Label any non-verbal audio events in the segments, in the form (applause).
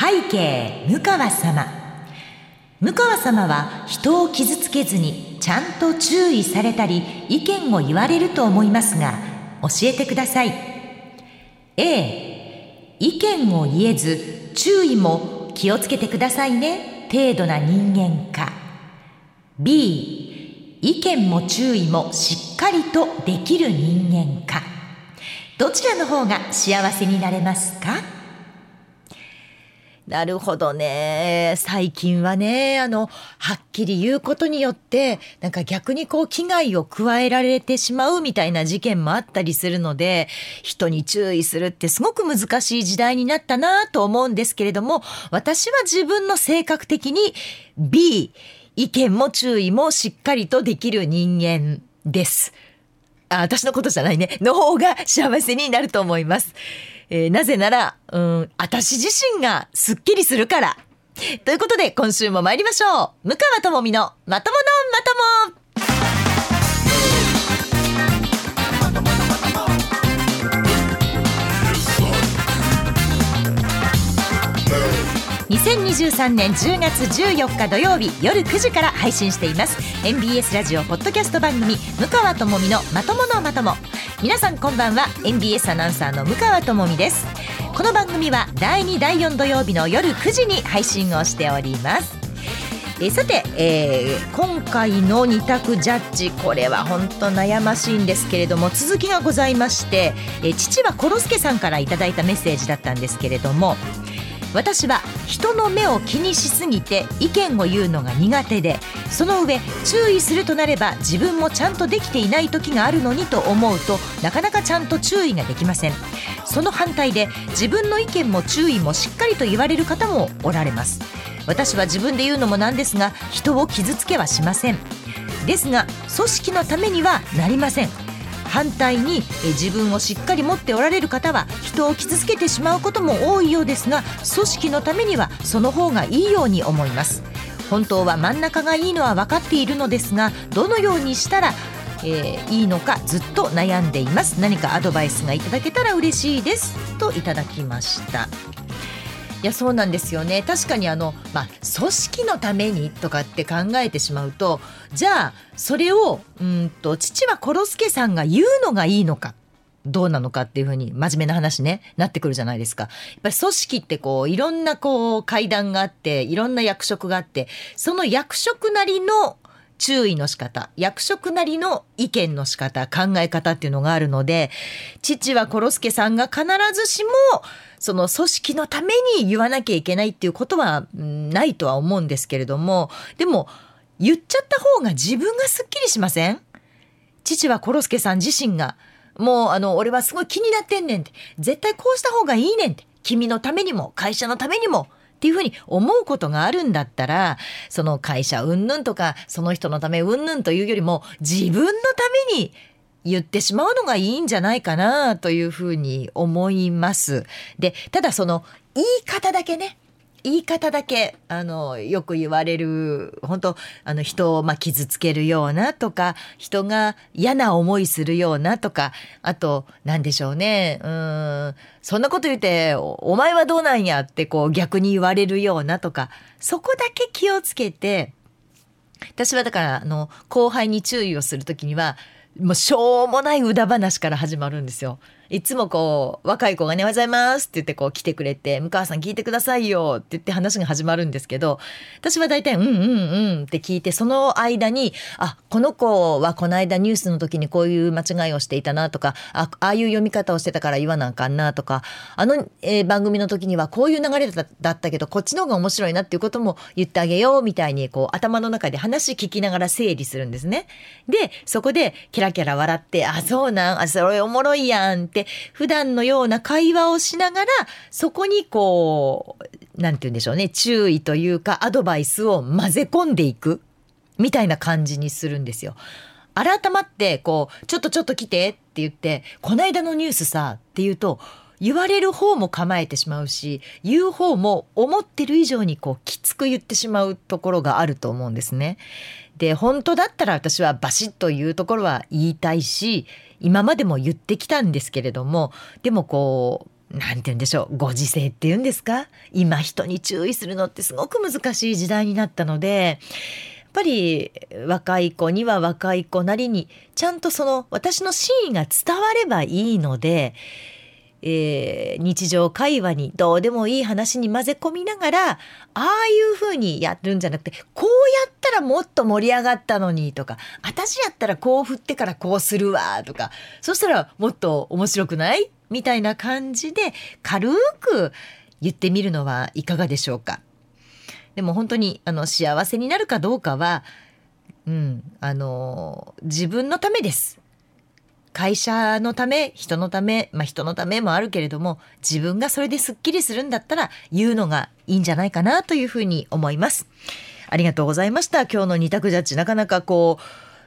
背景向川様。向川様は人を傷つけずにちゃんと注意されたり意見を言われると思いますが教えてください。A 意見を言えず注意も気をつけてくださいね程度な人間か。B 意見も注意もしっかりとできる人間か。どちらの方が幸せになれますか？なるほどね。最近はね、あの、はっきり言うことによって、なんか逆にこう危害を加えられてしまうみたいな事件もあったりするので、人に注意するってすごく難しい時代になったなと思うんですけれども、私は自分の性格的に B、意見も注意もしっかりとできる人間です。あ、私のことじゃないね。の方が幸せになると思います。えー、なぜなら、うん、私自身がすっきりするから。ということで、今週も参りましょう。向川智美のまとものまとも。2023年10月14日土曜日夜9時から配信しています。MBS ラジオポッドキャスト番組向川智美のまとものまとも。皆さんこんばんは。MBS アナウンサーの向川智美です。この番組は第2第4土曜日の夜9時に配信をしております。えさて、えー、今回の2択ジャッジこれは本当悩ましいんですけれども続きがございまして、え父はコロスケさんからいただいたメッセージだったんですけれども私は人の目を気にしすぎて意見を言うのが苦手でその上注意するとなれば自分もちゃんとできていない時があるのにと思うとなかなかちゃんと注意ができません。その反対で自分の意見も注意もしっかりと言われる方もおられます。私は自分で言うのもなんですが人を傷つけはしません。ですが組織のためにはなりません。反対に自分をしっかり持っておられる方は人を傷つけてしまうことも多いようですが組織のためにはその方がいいように思います。本当は真ん中がいいのは分かっているのですがどのようにしたらえー、いいのかずっと悩んでいます。何かアドバイスがいただけたら嬉しいです。といただきました。いやそうなんですよね確かにあの、まあ、組織のためにとかって考えてしまうとじゃあそれをうんと父はコロスケさんが言うのがいいのかどうなのかっていうふうに真面目な話ねなってくるじゃないですか。やっぱり組織ってこういろんなこう階段があっていろんな役職があってその役職なりの注意の仕方役職なりの意見の仕方考え方っていうのがあるので父はコロスケさんが必ずしもその組織のために言わなきゃいけないっていうことはないとは思うんですけれどもでも言っちゃった方が自分がすっきりしません？父はコロスケさん自身がもうあの俺はすごい気になってんねんって絶対こうした方がいいねんって君のためにも会社のためにもっていうふうに思うことがあるんだったらその会社うんぬんとかその人のためうんぬんというよりも自分のために言ってしまうのがいいんじゃないかなというふうに思います。で、ただその言い方だけね、言い方だけあのよく言われる本当あの人をまあ傷つけるようなとか人が嫌な思いするようなとかあと何でしょうねうんそんなこと言ってお前はどうなんやってこう逆に言われるようなとかそこだけ気をつけて私はだからあの後輩に注意をする時にはもうしょうもない歌話から始まるんですよ。いつもこう、若い子がね、おはようございますって言ってこう来てくれて、向川さん聞いてくださいよって言って話が始まるんですけど、私は大体、うんうんうんって聞いて、その間に、あ、この子はこの間ニュースの時にこういう間違いをしていたなとか、あ、ああいう読み方をしてたから言わなあかんなとか、あの、えー、番組の時にはこういう流れだったけど、こっちの方が面白いなっていうことも言ってあげようみたいに、こう頭の中で話聞きながら整理するんですね。で、そこでキラキラ笑って、あ、そうなん、あ、それおもろいやん、って普段のような会話をしながらそこにこう何て言うんでしょうね注意というかアドバイスを混ぜ込んでいくみたいな感じにするんですよ。改まってこう「ちょっとちょっと来て」って言って「こないだのニュースさ」って言うと言われる方も構えてしまうし言う方も思ってる以上にこうきつく言ってしまうところがあると思うんですね。で本当だったら私はバシッと言うところは言いたいし今までも言ってきたんですけれどもでもこなんて言うんでしょうご時世っていうんですか？今人に注意するのってすごく難しい時代になったのでやっぱり若い子には若い子なりにちゃんとその私の真意が伝わればいいので、えー、日常会話にどうでもいい話に混ぜ込みながらああいう風にやるんじゃなくてこうやったらもっと盛り上がったのにとか私やったらこう振ってからこうするわとかそしたらもっと面白くないみたいな感じで軽く言ってみるのはいかがでしょうか。でも本当にあの幸せになるかどうかは、うん、あの自分のためです。会社のため人のため、まあ、人のためもあるけれども自分がそれですっきりするんだったら言うのがいいんじゃないかなというふうに思います。ありがとうございました。今日の二択ジャッジなかなかこ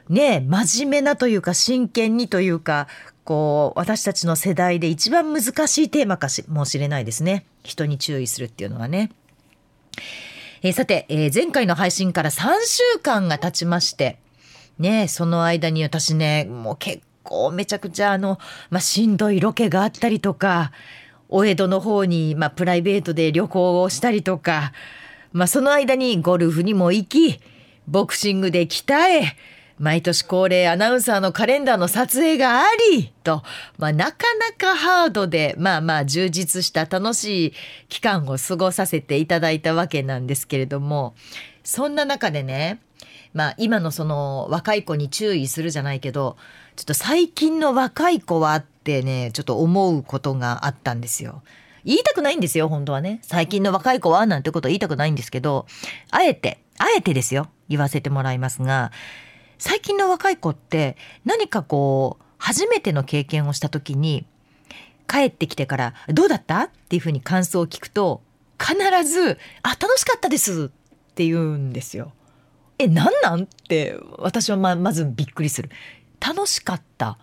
うね真面目なというか真剣にというかこう私たちの世代で一番難しいテーマかもしれないですね人に注意するっていうのはね。えー、さて、えー、前回の配信から3週間が経ちましてねその間に私ねもう結構めちゃくちゃあの、まあ、しんどいロケがあったりとかお江戸の方に、まあ、プライベートで旅行をしたりとか、まあ、その間にゴルフにも行きボクシングで鍛え毎年恒例アナウンサーのカレンダーの撮影がありと、まあ、なかなかハードでまあまあ充実した楽しい期間を過ごさせていただいたわけなんですけれどもそんな中でねまあ今のその若い子に注意するじゃないけどちょっと最近の若い子はってねちょっと思うことがあったんですよ。言いたくないんですよ本当はね最近の若い子はなんてこと言いたくないんですけどあえてあえてですよ言わせてもらいますが最近の若い子って何かこう初めての経験をした時に帰ってきてから「どうだった?」っていうふうに感想を聞くと必ず「あ楽しかったです」って言うんですよ。え何なんって私はままずびっくりする。楽しかった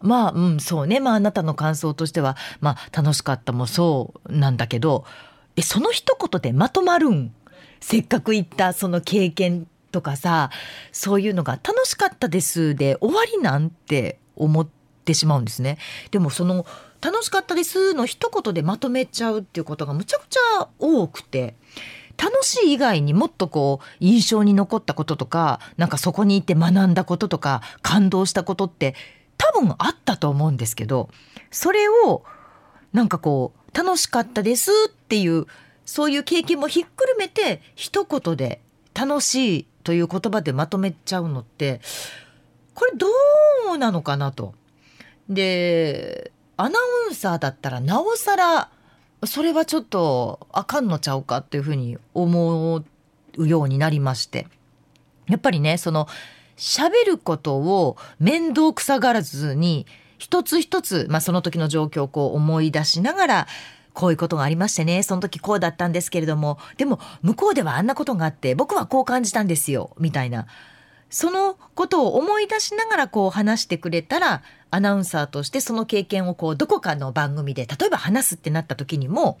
まあうんそうねまああなたの感想としてはまあ楽しかったもそうなんだけどえその一言でまとまるん？せっかく言ったその経験とかさそういうのが楽しかったですで終わりなんて思ってしまうんですね。でもその楽しかったですの一言でまとめちゃうっていうことがむちゃくちゃ多くて。楽しい以外にもっとこう印象に残ったこととかなんかそこにいて学んだこととか感動したことって多分あったと思うんですけどそれをなんかこう楽しかったですっていうそういう経験もひっくるめて一言で楽しいという言葉でまとめちゃうのってこれどうなのかなと。でアナウンサーだったらなおさらそれはちょっとあかんのちゃうかっていうふうに思うようになりまして。やっぱりねその喋ることを面倒くさがらずに一つ一つ、まあ、その時の状況をこう思い出しながらこういうことがありましてねその時こうだったんですけれどもでも向こうではあんなことがあって僕はこう感じたんですよみたいな。そのことを思い出しながらこう話してくれたらアナウンサーとしてその経験をこうどこかの番組で例えば話すってなった時にも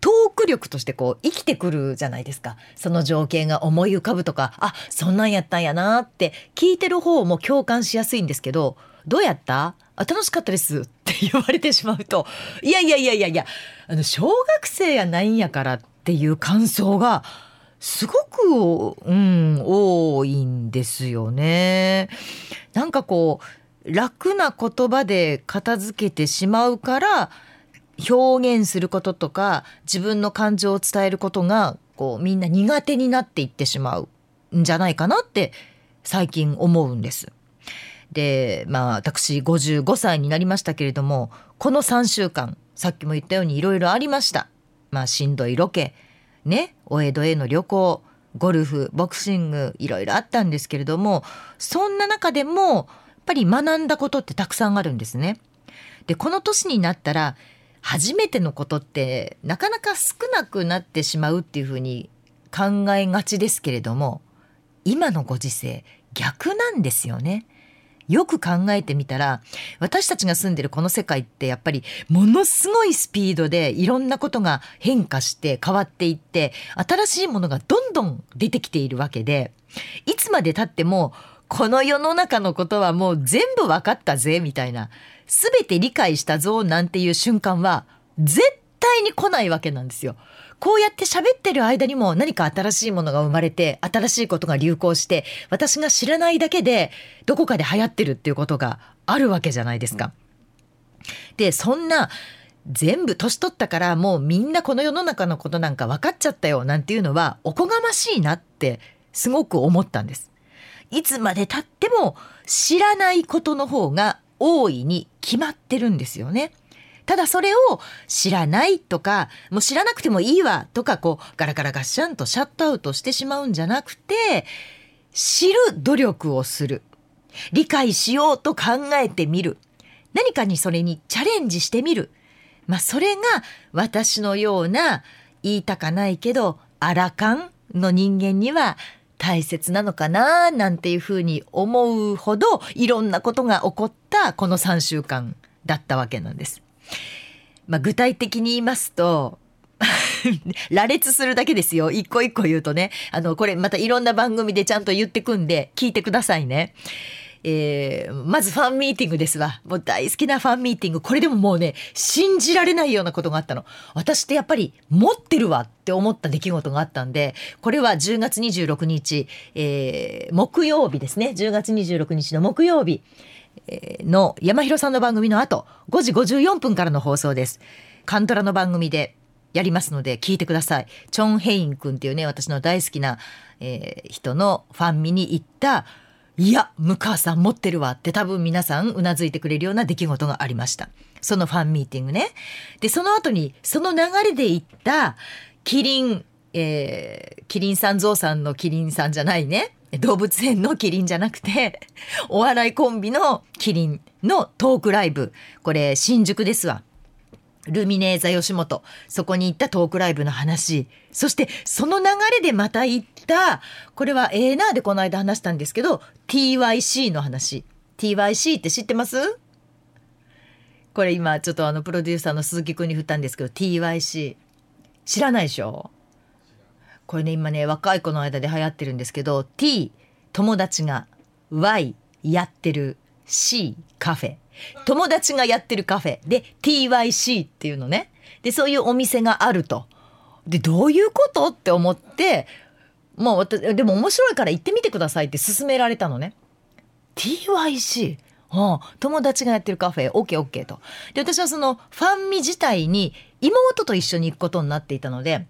トーク力としてこう生きてくるじゃないですか。その情景が思い浮かぶとかあそんなんやったんやなって聞いてる方も共感しやすいんですけどどうやった？あ楽しかったですって言われてしまうといやいやいやいやいやあの小学生やないんやからっていう感想がすごく、うん、多いんですよね。なんかこう楽な言葉で片付けてしまうから表現することとか自分の感情を伝えることがこうみんな苦手になっていってしまうんじゃないかなって最近思うんです。でまあ私55歳になりましたけれどもこの3週間さっきも言ったようにいろいろありました。まあしんどいロケねお江戸への旅行ゴルフボクシングいろいろあったんですけれどもそんな中でもやっぱり学んだことってたくさんあるんですね。でこの年になったら初めてのことってなかなか少なくなってしまうっていうふうに考えがちですけれども今のご時世逆なんですよね。よく考えてみたら私たちが住んでるこの世界ってやっぱりものすごいスピードでいろんなことが変化して変わっていって新しいものがどんどん出てきているわけでいつまでたってもこの世の中のことはもう全部分かったぜみたいな全て理解したぞなんていう瞬間は絶対に来ないわけなんですよ。こうやって喋ってる間にも何か新しいものが生まれて、新しいことが流行して、私が知らないだけで、どこかで流行ってるっていうことがあるわけじゃないですか。で、そんな、全部年取ったからもうみんなこの世の中のことなんか分かっちゃったよなんていうのはおこがましいなってすごく思ったんです。いつまで経っても知らないことの方が大いに決まってるんですよね。ただそれを知らないとか、もう知らなくてもいいわとか、こう、ガラガラガッシャンとシャットアウトしてしまうんじゃなくて、知る努力をする。理解しようと考えてみる。何かにそれにチャレンジしてみる。まあ、それが私のような言いたかないけど、アラカンの人間には大切なのかななんていうふうに思うほどいろんなことが起こったこの3週間だったわけなんです。まあ、具体的に言いますと (laughs) 羅列するだけですよ一個一個言うとねあのこれまたいろんな番組でちゃんと言ってくんで聞いてくださいね。えー、まずファンミーティングですわ。もう大好きなファンミーティング。これでももうね、信じられないようなことがあったの。私ってやっぱり持ってるわって思った出来事があったんで、これは10月26日、えー、木曜日ですね。10月26日の木曜日。の山広さんの番組の後、5時54分からの放送です。カントラの番組でやりますので聞いてください。チョン・ヘイン君っていうね、私の大好きな、えー、人のファン見に行った、いや、向川さん持ってるわって多分皆さんうなずいてくれるような出来事がありました。そのファンミーティングね。で、その後に、その流れで行った、キリン、えー、キリンさんゾウさんのキリンさんじゃないね。動物園のキリンじゃなくて、(laughs) お笑いコンビのキリンのトークライブ。これ、新宿ですわ。ルミネーザ吉本。そこに行ったトークライブの話。そして、その流れでまた行った、これはええなでこの間話したんですけど、TYC の話。TYC って知ってます？これ今ちょっとあのプロデューサーの鈴木くんに振ったんですけど TYC 知らないでしょ？これね今ね若い子の間で流行ってるんですけど T 友達が Y やってる。C カフェ。友達がやってるカフェ。で TYC っていうのね。でそういうお店があると。でどういうことって思ってもうでも面白いから行ってみてくださいって勧められたのね。TYC はあ、友達がやってるカフェ。OKOK と。で私はそのファンミ自体に妹と一緒に行くことになっていたので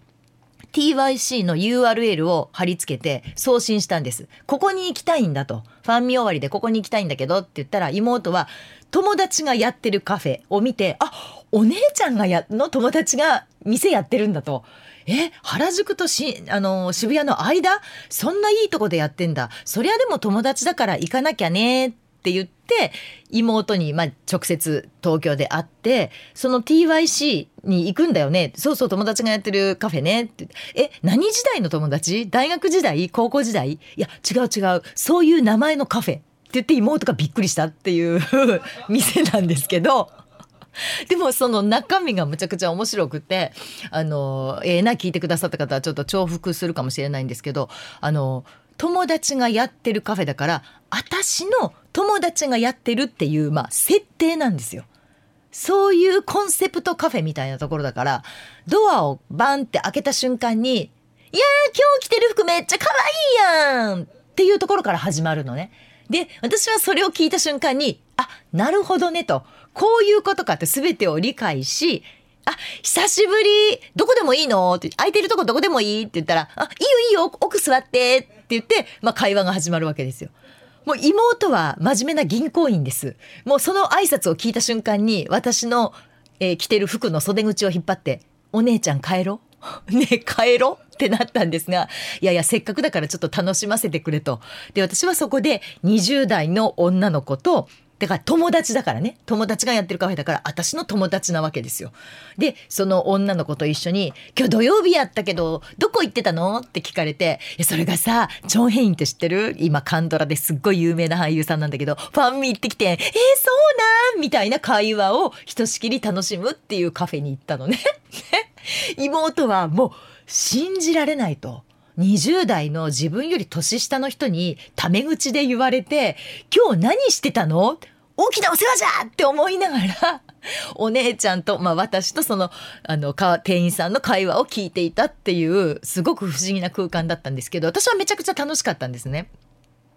TYC の URL を貼り付けて送信したんです。ここに行きたいんだと。ファン見終わりでここに行きたいんだけどって言ったら妹は友達がやってるカフェを見て、あ、お姉ちゃんがや、の友達が店やってるんだと。え、原宿とし、あの、渋谷の間？そんないいとこでやってんだ。そりゃでも友達だから行かなきゃねっって言って妹にまあ直接東京で会ってその TYC に行くんだよね。そうそう友達がやってるカフェね。ってえ何時代の友達？大学時代？高校時代？いや違う違う。そういう名前のカフェ。って言って妹がびっくりしたっていう (laughs) 店なんですけど。でもその中身がむちゃくちゃ面白くてあのええー、な聞いてくださった方はちょっと重複するかもしれないんですけどあの友達がやってるカフェだから私の友達がやってるっていう、まあ、設定なんですよ。そういうコンセプトカフェみたいなところだからドアをバンって開けた瞬間に「いやー今日着てる服めっちゃ可愛いやん!」っていうところから始まるのね。で私はそれを聞いた瞬間に「あなるほどね」とこういうことかって全てを理解しあ、久しぶり、どこでもいいの？って、空いてるとこどこでもいい？って言ったら、あ、いいよいいよ、奥座ってって言って、まあ会話が始まるわけですよ。もう妹は真面目な銀行員です。もうその挨拶を聞いた瞬間に、私の、えー、着てる服の袖口を引っ張って、お姉ちゃん帰ろ？(laughs) ね帰ろ？ってなったんですが、いやいや、せっかくだからちょっと楽しませてくれと。で、私はそこで20代の女の子とだから友達だからね友達がやってるカフェだから私の友達なわけですよ。でその女の子と一緒に「今日土曜日やったけどどこ行ってたの?」って聞かれて「それがさチョン・ヘインって知ってる？今カンドラですっごい有名な俳優さんなんだけどファンミ行ってきて「えー、そうなん?」みたいな会話をひとしきり楽しむっていうカフェに行ったのね。(laughs) 妹はもう信じられないと。20代の自分より年下の人にタメ口で言われて、今日何してたの？大きなお世話じゃって思いながら (laughs) お姉ちゃんと、まあ、私とそのあの店員さんの会話を聞いていたっていうすごく不思議な空間だったんですけど私はめちゃくちゃ楽しかったんですね。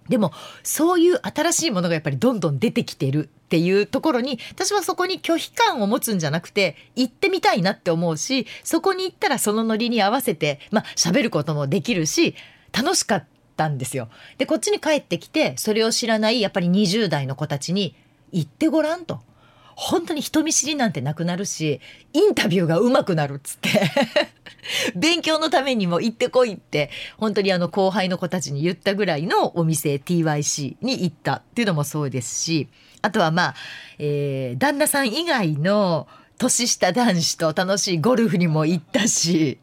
でもそういう新しいものがやっぱりどんどん出てきてるっていうところに私はそこに拒否感を持つんじゃなくて行ってみたいなって思うしそこに行ったらそのノリに合わせてまあ喋ることもできるし楽しかったんですよ。でこっちに帰ってきてそれを知らないやっぱり20代の子たちに行ってごらんと。本当に人見知りなんてなくなるしインタビューが上手くなるっつって (laughs) 勉強のためにも行ってこいって本当にあの後輩の子たちに言ったぐらいのお店 TYC に行ったっていうのもそうですしあとはまあ、えー、旦那さん以外の年下男子と楽しいゴルフにも行ったし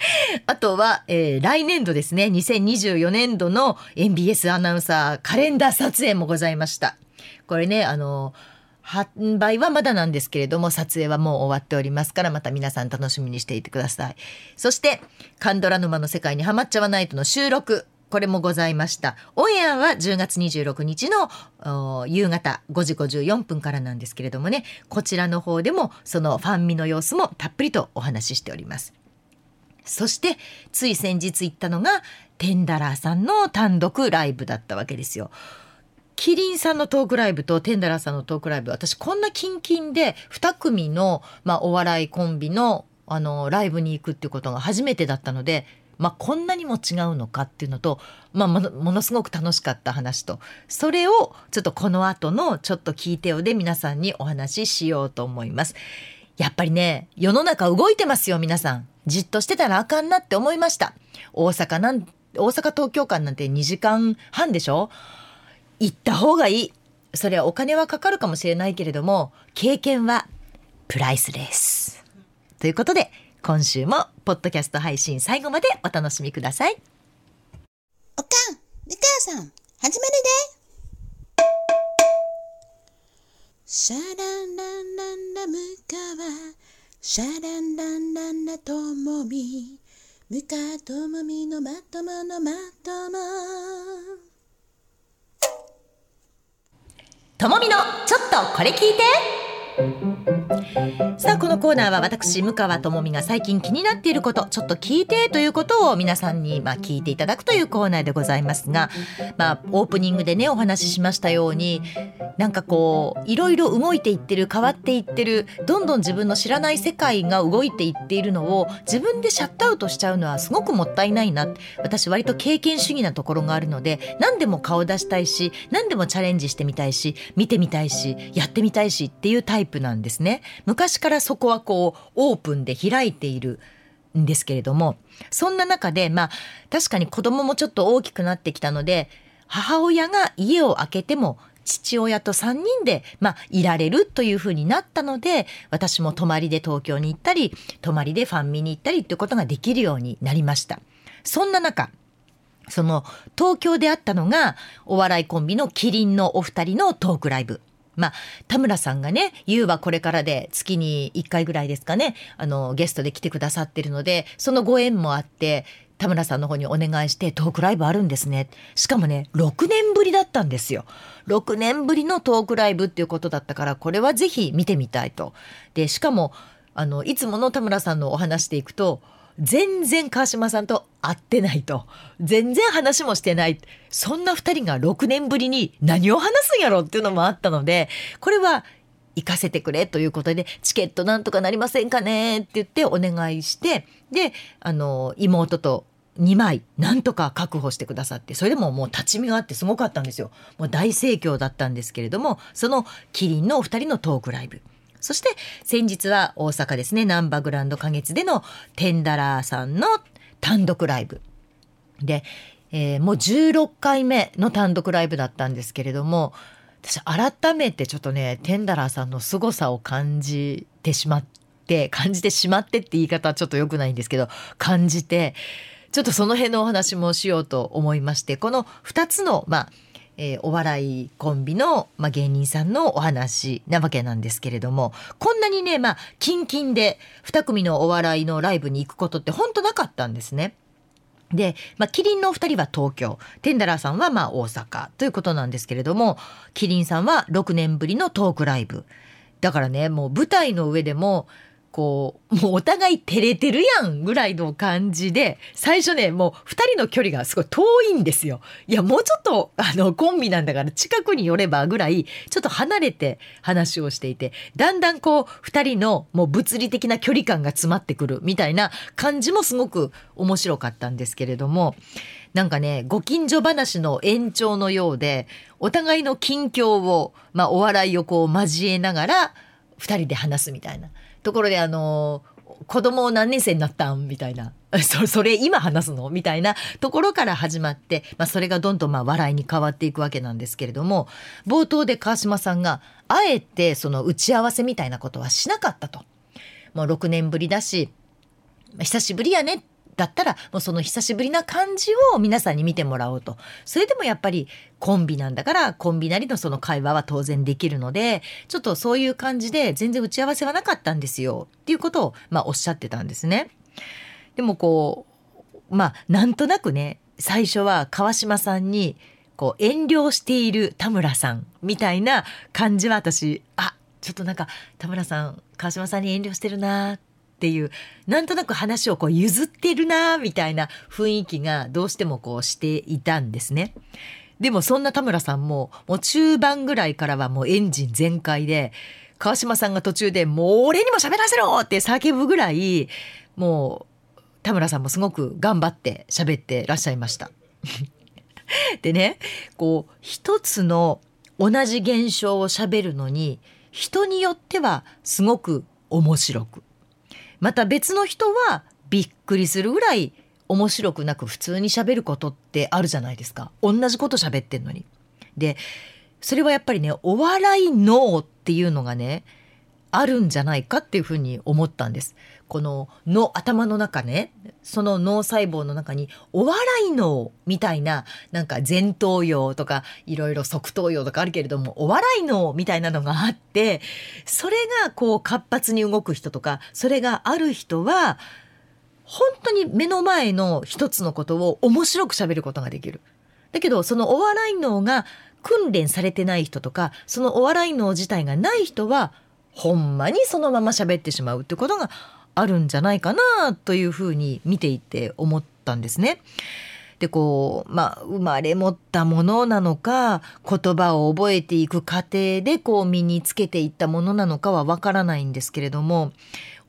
(laughs) あとは、えー、来年度ですね2024年度の NBS アナウンサーカレンダー撮影もございました。これねあの販売はまだなんですけれども撮影はもう終わっておりますからまた皆さん楽しみにしていてください。そしてカンドラ沼の世界にハマっちゃわないとの収録これもございました。オンエアは10月26日の夕方5時54分からなんですけれどもね。こちらの方でもそのファンミの様子もたっぷりとお話ししております。そしてつい先日行ったのがテンダラーさんの単独ライブだったわけですよ。キリンさんのトークライブとテンダラーさんのトークライブ私こんなキンキンで2組の、まあ、お笑いコンビのあのライブに行くってことが初めてだったので、まあ、こんなにも違うのかっていうのと、まあ、ものすごく楽しかった話とそれをちょっとこの後の「ちょっと聞いてよ」で皆さんにお話ししようと思います。やっぱりね世の中動いてますよ皆さん。じっとしてたらあかんなって思いました。大阪なん大阪東京間なんて2時間半でしょ？行った方がいい。それはお金はかかるかもしれないけれども、経験はプライスレス。ということで、今週もポッドキャスト配信最後までお楽しみください。おかん、みかさん、始めるで。シャランランランラムカワ、シャランランランラともみ、ムカともみのまとものまとも。ともみのちょっとこれ聞いて。さあこのコーナーは私向川智美が最近気になっていることちょっと聞いてということを皆さんにま聞いていただくというコーナーでございますが、まあ、オープニングでねお話ししましたようになんかこういろいろ動いていってる変わっていってるどんどん自分の知らない世界が動いていっているのを自分でシャットアウトしちゃうのはすごくもったいないな私割と経験主義なところがあるので何でも顔出したいし何でもチャレンジしてみたいし見てみたいしやってみたいしっていうタイプなんですね。昔からそこはこうオープンで開いているんですけれどもそんな中でまあ確かに子供もちょっと大きくなってきたので母親が家を空けても父親と3人で、まあ、いられるというふうになったので私も泊まりで東京に行ったり泊まりでファンミに行ったりということができるようになりましたそんな中その東京であったのがお笑いコンビのキリンのお二人のトークライブまあ、田村さんがね、ゆうはこれからで月に1回ぐらいですかね、あの、ゲストで来てくださってるので、そのご縁もあって、田村さんの方にお願いしてトークライブあるんですね。しかもね、6年ぶりだったんですよ。6年ぶりのトークライブっていうことだったから、これはぜひ見てみたいと。で、しかも、あの、いつもの田村さんのお話でいくと、全然川島さんと会ってないと。全然話もしてない。そんな二人が6年ぶりに何を話すんやろっていうのもあったので、これは行かせてくれということで、チケットなんとかなりませんかねって言ってお願いして、で、あの、妹と2枚なんとか確保してくださってそれでももう立ち見があってすごかったんですよもう大盛況だったんですけれどもそのキリンのお二人のトークライブそして先日は大阪ですね、ナンバグランド花月でのテンダラーさんの単独ライブ。で、えー、もう16回目の単独ライブだったんですけれども、私改めてちょっとね、テンダラーさんの凄さを感じてしまって、感じてしまってって言い方はちょっと良くないんですけど、感じて、ちょっとその辺のお話もしようと思いまして、この2つの、まあ、えー、お笑いコンビの、まあ、芸人さんのお話なわけなんですけれどもこんなにねまあキンキンで2組のお笑いのライブに行くことって本当なかったんですね。で、まあ、キリンのお二人は東京、テンダラーさんはまあ大阪ということなんですけれども、キリンさんは6年ぶりのトークライブ。だからね、もう舞台の上でも、こう、もうお互い照れてるやんぐらいの感じで、最初ね、もう二人の距離がすごい遠いんですよ。いや、もうちょっと、あの、コンビなんだから近くに寄ればぐらい、ちょっと離れて話をしていて、だんだんこう、二人のもう物理的な距離感が詰まってくるみたいな感じもすごく面白かったんですけれども、なんかね、ご近所話の延長のようで、お互いの近況を、まあ、お笑いをこう交えながら、二人で話すみたいな。ところであの子供何年生になったん？みたいな。(laughs) そそれ今話すの？みたいなところから始まって、まあ、それがどんどんまあ笑いに変わっていくわけなんですけれども冒頭で川島さんがあえてその打ち合わせみたいなことはしなかったと。もう6年ぶりだし久しぶりやねっだったらもうその久しぶりな感じを皆さんに見てもらおうとそれでもやっぱりコンビなんだからコンビなりのその会話は当然できるのでちょっとそういう感じで全然打ち合わせはなかったんですよっていうことをまあおっしゃってたんですね。でもこうまあなんとなくね最初は川島さんにこう遠慮している田村さんみたいな感じは私あちょっとなんか田村さん川島さんに遠慮してるなっていうなんとなく話をこう譲ってるなみたいな雰囲気がどうしてもこうしていたんですね。でもそんな田村さんももう中盤ぐらいからはもうエンジン全開で川島さんが途中でもう俺にも喋らせろって叫ぶぐらいもう田村さんもすごく頑張って喋ってらっしゃいました。(laughs) でねこう一つの同じ現象を喋るのに人によってはすごく面白くまた別の人はびっくりするぐらい面白くなく普通にしゃべることってあるじゃないですか同じこと喋ってんのに。でそれはやっぱりねお笑い脳っていうのがねあるんじゃないかっていうふうに思ったんです。このの頭の中ねその脳細胞の中にお笑い脳みたいななんか前頭葉とかいろいろ側頭葉とかあるけれどもお笑い脳みたいなのがあってそれがこう活発に動く人とかそれがある人は本当に目の前の一つのことを面白く喋ることができる。だけどそのお笑い脳が訓練されてない人とかそのお笑い脳自体がない人はほんまにそのまま喋ってしまうってことがあるんじゃないかなというふうに見ていて思ったんですね。でこうまあ生まれ持ったものなのか言葉を覚えていく過程でこう身につけていったものなのかはわからないんですけれども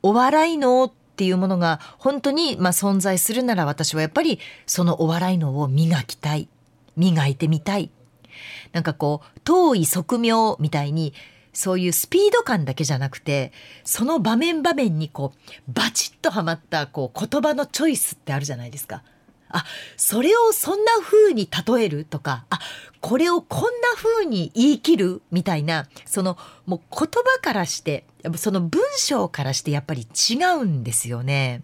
お笑いのっていうものが本当にまあ存在するなら私はやっぱりそのお笑いのを磨きたい磨いてみたいなんかこう遠い側面みたいにそういうスピード感だけじゃなくてその場面場面にこうバチッとはまったこう言葉のチョイスってあるじゃないですか。あそれをそんな風に例えるとかあこれをこんな風に言い切るみたいなそのもう言葉からしてその文章からしてやっぱり違うんですよね。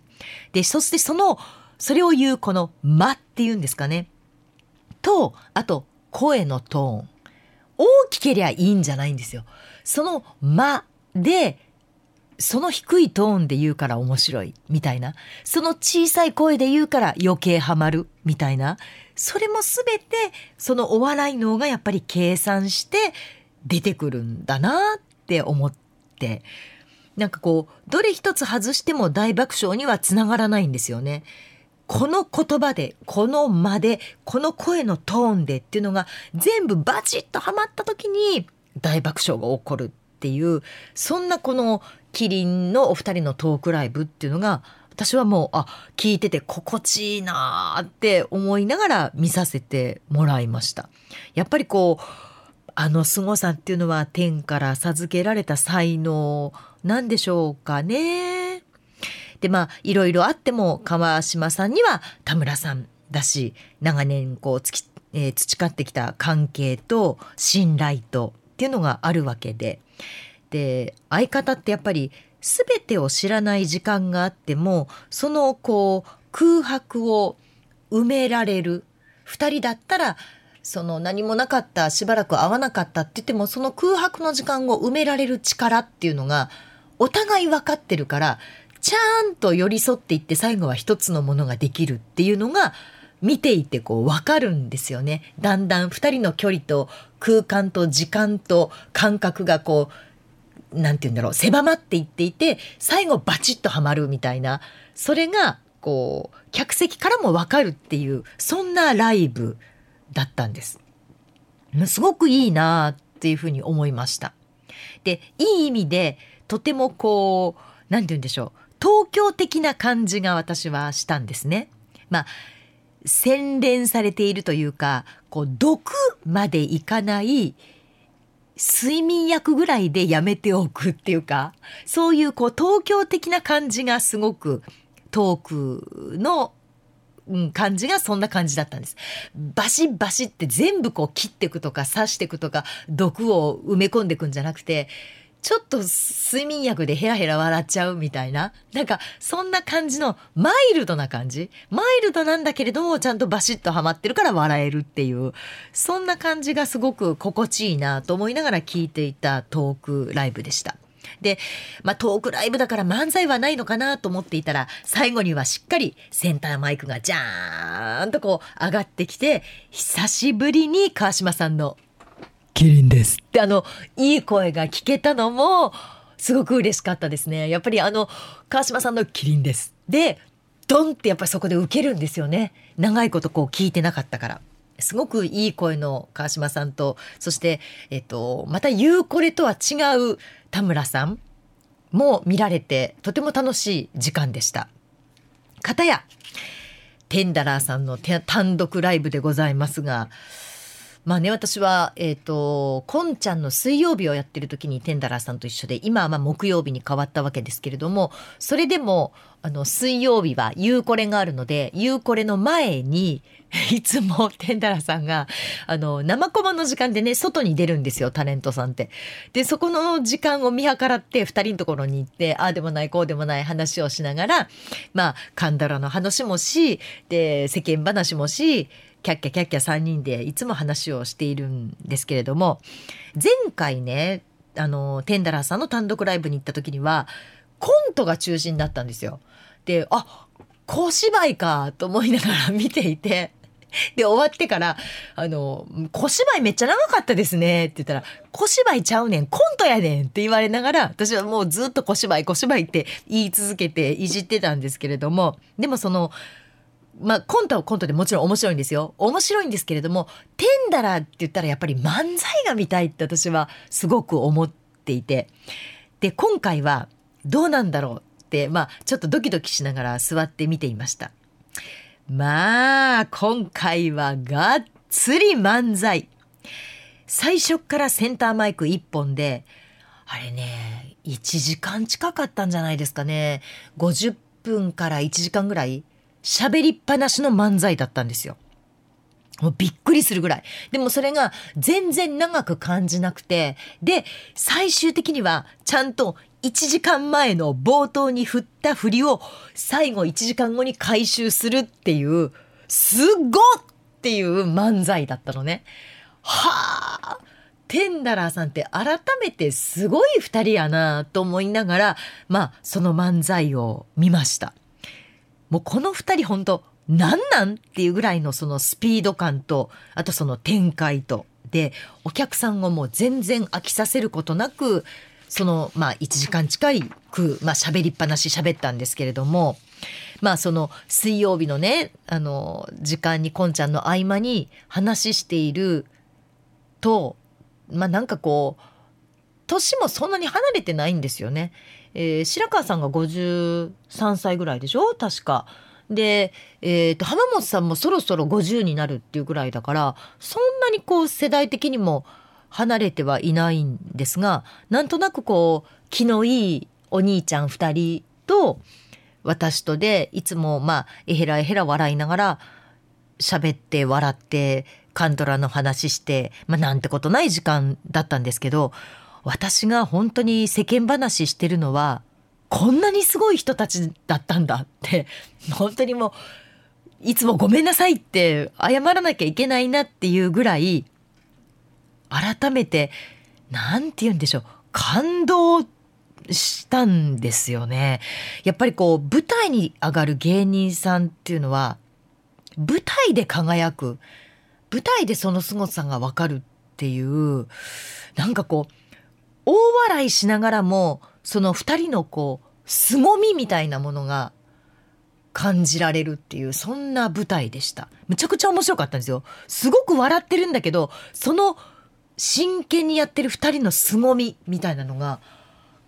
でそしてそのそれを言うこの「間」っていうんですかねとあと声のトーン大きけりゃいいんじゃないんですよ。その間でその低いトーンで言うから面白いみたいな。その小さい声で言うから余計ハマるみたいな。それも全てそのお笑い脳がやっぱり計算して出てくるんだなって思って。なんかこうどれ一つ外しても大爆笑にはつながらないんですよね。この言葉でこの間でこの声のトーンでっていうのが全部バチッとはまった時に大爆笑が起こるっていうそんなこのキリンのお二人のトークライブっていうのが私はもうあ聞いてて心地いいなって思いながら見させてもらいました。やっぱりこうあの凄さっていうのは天から授けられた才能なんでしょうかね。でまあいろいろあっても川島さんには田村さんだし長年こうつき、えー、培ってきた関係と信頼とっていうのがあるわけで。で相方ってやっぱり全てを知らない時間があってもそのこう空白を埋められる。2人だったらその何もなかったしばらく会わなかったって言ってもその空白の時間を埋められる力っていうのがお互い分かってるからちゃんと寄り添っていって最後は一つのものができるっていうのが見ていてこう分かるんですよね。だんだん2人の距離と空間と時間と感覚がこうなんて言うんだろう狭まっていっていて最後バチッとはまるみたいなそれがこう客席からも分かるっていうそんなライブだったんです。すごくいいなっていうふうに思いました。でいい意味でとてもこう何て言うんでしょう東京的な感じが私はしたんですね。まあ洗練されているというかこう毒までいかない睡眠薬ぐらいでやめておくっていうかそういうこう東京的な感じがすごくトークの、感じがそんな感じだったんです。バシッバシッって全部こう切っていくとか刺していくとか毒を埋め込んでいくんじゃなくてちょっと睡眠薬でヘラヘラ笑っちゃうみたいな。なんか、そんな感じのマイルドな感じマイルドなんだけれども、ちゃんとバシッとハマってるから笑えるっていう、そんな感じがすごく心地いいなと思いながら聞いていたトークライブでした。で、まあ、トークライブだから漫才はないのかなと思っていたら、最後にはしっかりセンターマイクがジャーンとこう上がってきて、久しぶりに川島さんのキリンです。ってあのいい声が聞けたのもすごく嬉しかったですね。やっぱりあの川島さんのキリンです。でドンってやっぱりそこで受けるんですよね。長いことこう聞いてなかったから。すごくいい声の川島さんとそしてえっとまた言うこれとは違う田村さんも見られてとても楽しい時間でした。片やテンダラーさんの単独ライブでございますがまあね私はえっ、ー、とこんちゃんの水曜日をやってる時にテンダラーさんと一緒で今はまあ木曜日に変わったわけですけれどもそれでもあの水曜日はゆうこれがあるのでゆうこれの前に (laughs) いつもテンダラーさんがあの生コマの時間でね外に出るんですよタレントさんって。でそこの時間を見計らって2人のところに行ってああでもないこうでもない話をしながらまあカンダラの話もしで世間話もしキャッキャキャッキャ3人でいつも話をしているんですけれども前回ねあのテンダラーさんの単独ライブに行った時にはコントが中心だったんですよ。であ小芝居かと思いながら (laughs) 見ていて。で、終わってから、あの、小芝居めっちゃ長かったですねって言ったら、小芝居ちゃうねん、コントやねんって言われながら、私はもうずっと小芝居、小芝居って言い続けていじってたんですけれども、でもその、まあ、コントはコントでもちろん面白いんですよ。面白いんですけれども、テンダラーって言ったらやっぱり漫才が見たいって私はすごく思っていて。で、今回はどうなんだろうって、まあ、ちょっとドキドキしながら座って見ていました。まあ、今回はがっつり漫才。最初からセンターマイク1本で、あれね、1時間近かったんじゃないですかね。50分から1時間ぐらい喋りっぱなしの漫才だったんですよ。もうびっくりするぐらい。でもそれが全然長く感じなくて、で、最終的にはちゃんと1時間前の冒頭に振った振りを最後1時間後に回収するっていう、すごっっていう漫才だったのね。はあテンダラーさんって改めてすごい二人やなと思いながら、まあその漫才を見ました。もうこの2人本当なんなん？っていうぐらいのそのスピード感とあとその展開とでお客さんをもう全然飽きさせることなくそのまあ1時間近いくまあ喋りっぱなし喋ったんですけれどもまあその水曜日のねあの時間にこんちゃんの合間に話しているとまあなんかこう年もそんなに離れてないんですよね。えー、白川さんが53歳ぐらいでしょ？確か。で、えーと、浜本さんもそろそろ50になるっていうぐらいだからそんなにこう世代的にも離れてはいないんですがなんとなくこう気のいいお兄ちゃん2人と私とでいつもまあえへらえへら笑いながら喋って笑ってカントラの話して、まあ、なんてことない時間だったんですけど私が本当に世間話してるのはこんなにすごい人たちだったんだって本当にもういつもごめんなさいって謝らなきゃいけないなっていうぐらい改めて何て言うんでしょう感動したんですよね。やっぱりこう舞台に上がる芸人さんっていうのは舞台で輝く舞台でその凄さがわかるっていうなんかこう大笑いしながらもその二人のこう凄みみたいなものが感じられるっていうそんな舞台でした。むちゃくちゃ面白かったんですよ。すごく笑ってるんだけどその真剣にやってる二人の凄みみたいなのが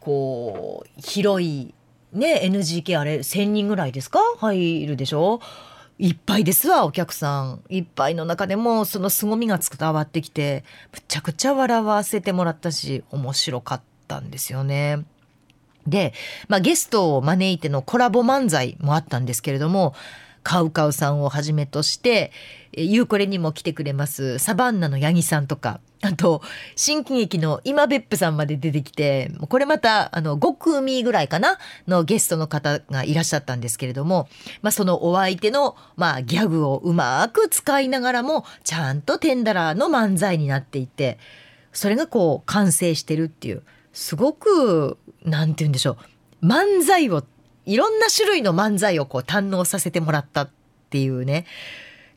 こう広いね NGK あれ1,000人ぐらいですか？入るでしょ？いっぱいですわお客さんいっぱいの中でもその凄みが伝わってきてむちゃくちゃ笑わせてもらったし面白かったんですよね。で、まあ、ゲストを招いてのコラボ漫才もあったんですけれどもカウカウさんをはじめとしてユーコレにも来てくれますサバンナのヤギさんとかあと新喜劇の今別府さんまで出てきてこれまたあの5組ぐらいかなのゲストの方がいらっしゃったんですけれども、まあ、そのお相手の、まあ、ギャグをうまく使いながらもちゃんとテンダラーの漫才になっていてそれがこう完成してるっていうすごく何て言うんでしょう漫才をいろんな種類の漫才をこう堪能させてもらったっていうね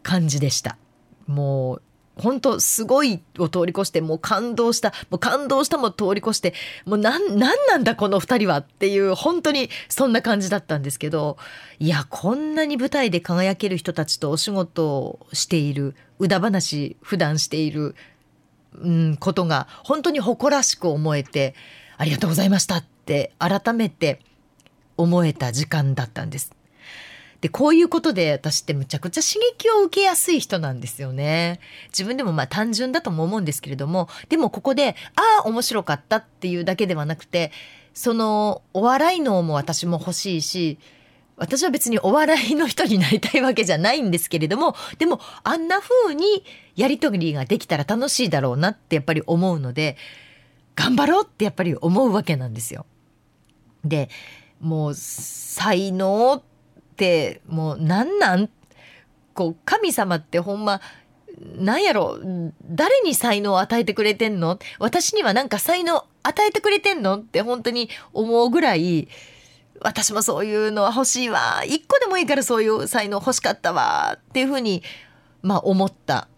感じでした。もう本当すごいを通り越してもう感動したもう感動したも通り越してもう何なんだこの2人はっていう本当にそんな感じだったんですけどいやこんなに舞台で輝ける人たちとお仕事をしている歌話普段している、うん、ことが本当に誇らしく思えてありがとうございましたって改めて思えた時間だったんです。でこういうことで私ってむちゃくちゃ刺激を受けやすい人なんですよね。自分でもまあ単純だとも思うんですけれどもでもここでああ面白かったっていうだけではなくてそのお笑い能も私も欲しいし私は別にお笑いの人になりたいわけじゃないんですけれどもでもあんな風にやり取りができたら楽しいだろうなってやっぱり思うので頑張ろうってやっぱり思うわけなんですよ。でもう才能ってもう何なん？こう神様ってほんまなんやろ？誰に才能を与えてくれてんの？私にはなんか才能与えてくれてんの？って本当に思うぐらい私もそういうのは欲しいわ。一個でもいいからそういう才能欲しかったわ。っていうふうにまあ思った。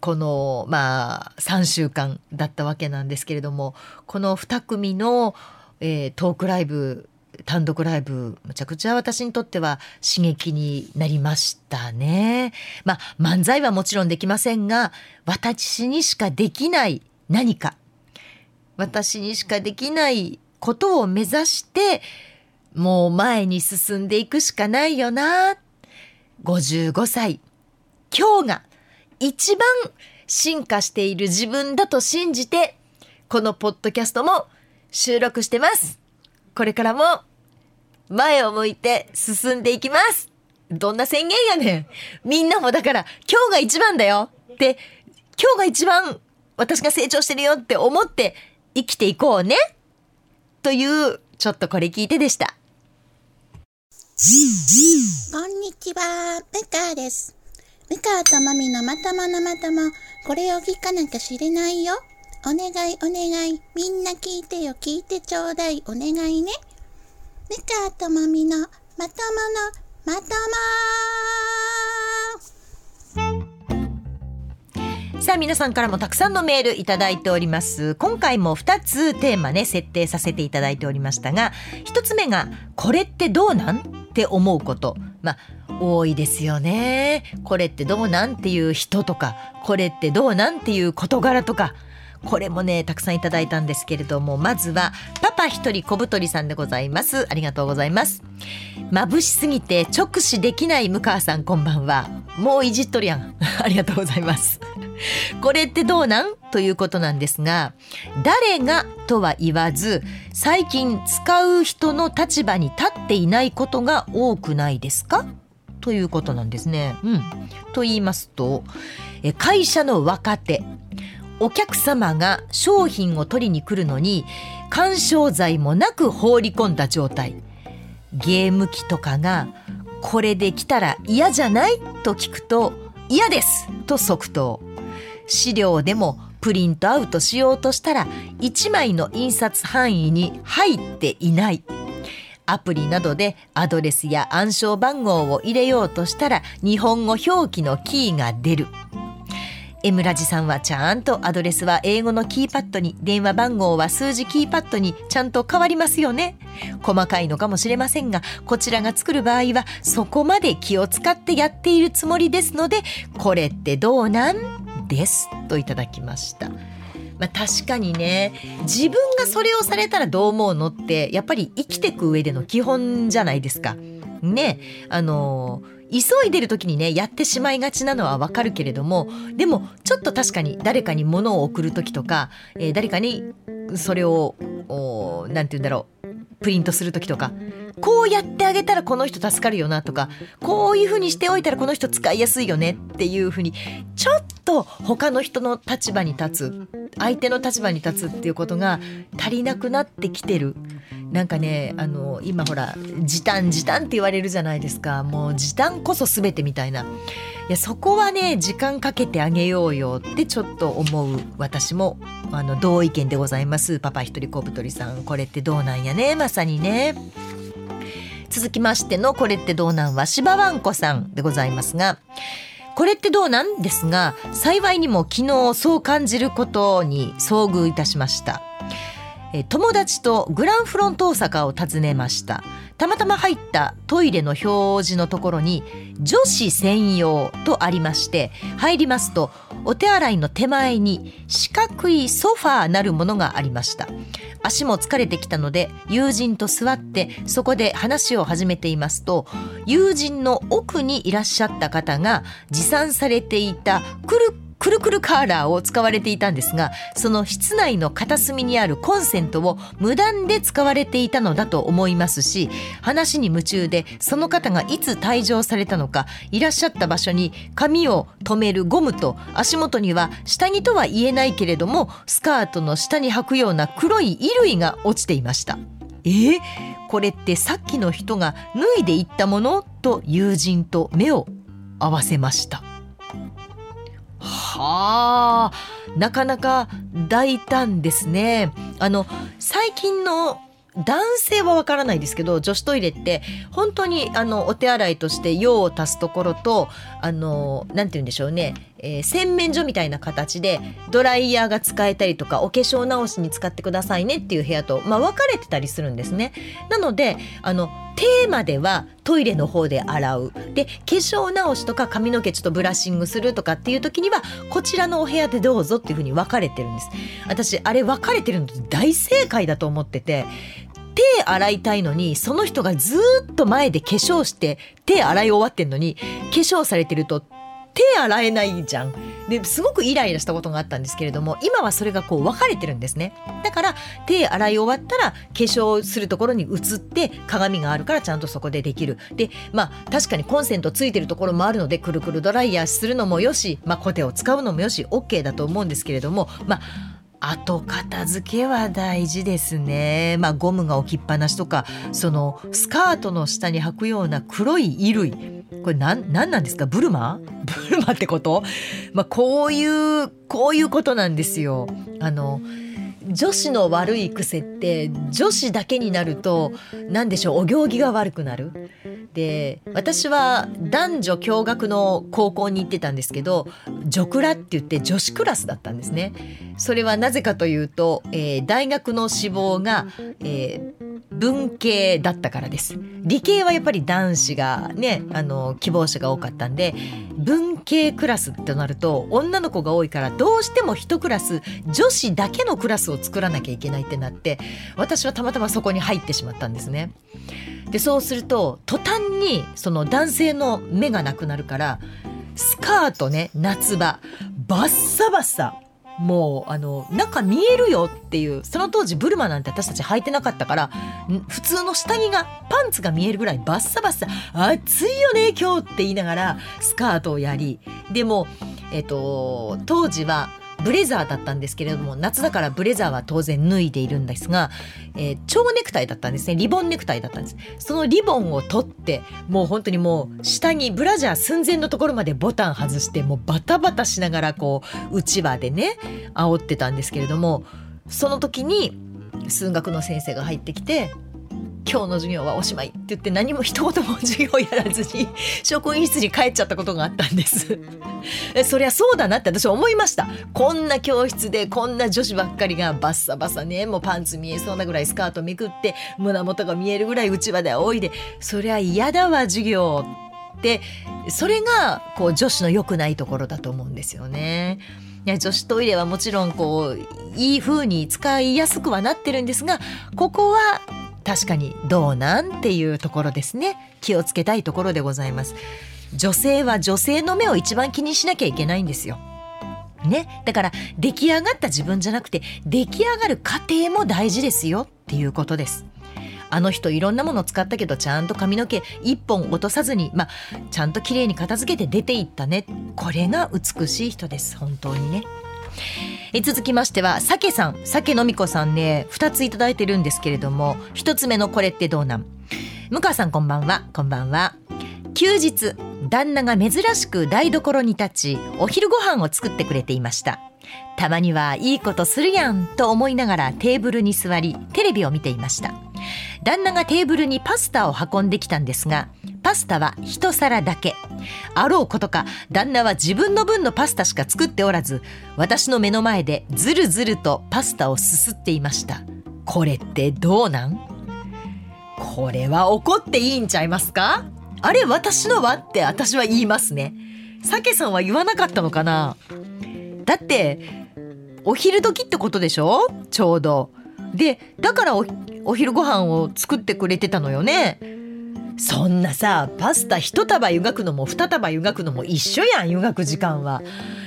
このまあ3週間だったわけなんですけれどもこの2組の、えー、トークライブ単独ライブむちゃくちゃ私にとっては刺激になりましたね。まあ漫才はもちろんできませんが私にしかできない何か私にしかできないことを目指してもう前に進んでいくしかないよな55歳今日が一番進化している自分だと信じて、このポッドキャストも収録してます。これからも前を向いて進んでいきます。どんな宣言やねん。みんなもだから今日が一番だよって、今日が一番私が成長してるよって思って生きていこうね。という、ちょっとこれ聞いてでした。こんにちは、ペカです。美川智美のまとものまとも、これを聞かなきゃ知れないよ。お願いお願い、みんな聞いてよ、聞いてちょうだい、お願いね。美川智美のまとものまとも。さあ皆さんからもたくさんのメールいただいております今回も2つテーマね設定させていただいておりましたが1つ目がこれってどうなんって思うことまあ多いですよね。これってどうなんっていう人とかこれってどうなんっていう事柄とかこれもねたくさんいただいたんですけれどもまずはパパ一人小太りさんでございます。ありがとうございます。眩しすぎて直視できない向川さんこんばんは。もういじっとるやん。(laughs) ありがとうございます。これってどうなん？ということなんですが誰がとは言わず最近使う人の立場に立っていないことが多くないですか？ということなんですね。うん、と言いますと会社の若手。お客様が商品を取りに来るのに緩衝材もなく放り込んだ状態ゲーム機とかが「これで来たら嫌じゃない?」と聞くと「嫌です!」と即答資料でもプリントアウトしようとしたら1枚の印刷範囲に入っていないアプリなどでアドレスや暗証番号を入れようとしたら日本語表記のキーが出る M ラジさんはちゃんとアドレスは英語のキーパッドに電話番号は数字キーパッドにちゃんと変わりますよね細かいのかもしれませんがこちらが作る場合はそこまで気を使ってやっているつもりですのでこれってどうなんですといただきましたまあ、確かにね自分がそれをされたらどう思うのってやっぱり生きてく上での基本じゃないですか。ねあの急いでる時にねやってしまいがちなのはわかるけれどもでもちょっと確かに誰かに物を送る時とか、えー、誰かにそれを何て言うんだろうプリントする時とかこうやってあげたらこの人助かるよなとかこういうふうにしておいたらこの人使いやすいよねっていうふうにちょっと他の人の立場に立つ相手の立場に立つっていうことが足りなくなってきてる。なんかねあの今ほら時短時短って言われるじゃないですか。もう時短こそ全てみたいな。いやそこはね時間かけてあげようよってちょっと思う私もあの同意見でございます。パパ一人小太りさん。これってどうなんやね？まさにね。続きましてのこれってどうなん？は芝わんこさんでございますがこれってどうなん？ですが幸いにも昨日そう感じることに遭遇いたしました。友達とグランフロント大阪を訪ねました。たまたま入ったトイレの表示のところに女子専用とありまして入りますとお手洗いの手前に四角いソファーなるものがありました。足も疲れてきたので友人と座ってそこで話を始めていますと友人の奥にいらっしゃった方が持参されていたくるくるくるカーラーを使われていたんですがその室内の片隅にあるコンセントを無断で使われていたのだと思いますし話に夢中でその方がいつ退場されたのかいらっしゃった場所に髪を留めるゴムと足元には下着とは言えないけれどもスカートの下に履くような黒い衣類が落ちていました。えー、これってさっきの人が脱いでいったものと友人と目を合わせました。はあなかなか大胆ですね。あの最近の男性はわからないですけど女子トイレって本当にあのお手洗いとして用を足すところとあのなんて言うんでしょうね、えー、洗面所みたいな形でドライヤーが使えたりとかお化粧直しに使ってくださいねっていう部屋と、まあ、分かれてたりするんですね。なのであのテーマではトイレの方で洗う。で化粧直しとか髪の毛ちょっとブラッシングするとかっていう時にはこちらのお部屋でどうぞっていうふうに分かれてるんです。私あれ分かれてるの大正解だと思ってて手洗いたいのにその人がずっと前で化粧して手洗い終わってんのに化粧されてると手洗えないじゃん。ですごくイライラしたことがあったんですけれども今はそれがこう分かれてるんですねだから手洗い終わったら化粧するところに移って鏡があるからちゃんとそこでできるでまあ確かにコンセントついてるところもあるのでくるくるドライヤーするのもよし、まあ、コテを使うのもよし OK だと思うんですけれどもまあ後片付けは大事ですね。まあゴムが置きっぱなしとか、そのスカートの下に履くような黒い衣類。これ何、何なんですか？ブルマ？ブルマってこと？まあこういう、こういうことなんですよ。あの、女子の悪い癖って女子だけになると何でしょうお行儀が悪くなる。で私は男女共学の高校に行ってたんですけど女クラって言って女子クラスだったんですね。それはなぜかというと、えー、大学の志望が、えー文系だったからです理系はやっぱり男子がねあの希望者が多かったんで文系クラスとなると女の子が多いからどうしても一クラス女子だけのクラスを作らなきゃいけないってなって私はたまたまそこに入ってしまったんですね。でそうすると途端にその男性の目がなくなるからスカートね夏場バッサバッサもうあの中見えるよっていうその当時ブルマなんて私たち履いてなかったから普通の下着がパンツが見えるぐらいバッサバサ暑いよね今日って言いながらスカートをやりでも、えっと、当時はブレザーだったんですけれども夏だからブレザーは当然脱いでいるんですが、えー、蝶ネクタイだったんですね。リボンネクタイだったんです。そのリボンを取ってもう本当にもう下にブラジャー寸前のところまでボタン外してもうバタバタしながらこううちわでね煽ってたんですけれどもその時に数学の先生が入ってきて今日の授業はおしまいって言って何も一言も授業やらずに (laughs) 職員室に帰っちゃったことがあったんです。(laughs) そりゃそうだなって私は思いました。こんな教室でこんな女子ばっかりがバッサバサねもうパンツ見えそうなぐらいスカートめくって胸元が見えるぐらいうちわで仰いでそりゃ嫌だわ授業って。それがこう女子の良くないところだと思うんですよね。女子トイレはもちろんこういい風に使いやすくはなってるんですがここは確かにどうなんっていうところですね。気をつけたいところでございます。女性は女性の目を一番気にしなきゃいけないんですよ。ね、だから出来上がった自分じゃなくて出来上がる過程も大事ですよ。っていうことです。あの人いろんなもの使ったけどちゃんと髪の毛一本落とさずにまあちゃんと綺麗に片付けて出ていったね。これが美しい人です。本当にね。え続きましては、さけさん、さけのみこさんね、2ついただいてるんですけれども、1つ目のこれってどうなん？向川さんこんばんは、こんばんは。休日、旦那が珍しく台所に立ち、お昼ご飯を作ってくれていました。たまにはいいことするやんと思いながらテーブルに座り、テレビを見ていました。旦那がテーブルにパスタを運んできたんですが、パスタは一皿だけ。あろうことか、旦那は自分の分のパスタしか作っておらず、私の目の前でずるずるとパスタをすすっていました。これってどうなん？これは怒っていいんちゃいますか？あれ私のは？って私は言いますね。サケさんは言わなかったのかな？だって、お昼時ってことでしょ？ちょうど。で、だからおお昼ご飯を作ってくれてたのよね。そんなさパスタ一束湯がくのも二束湯がくのも一緒やん湯がく時間は。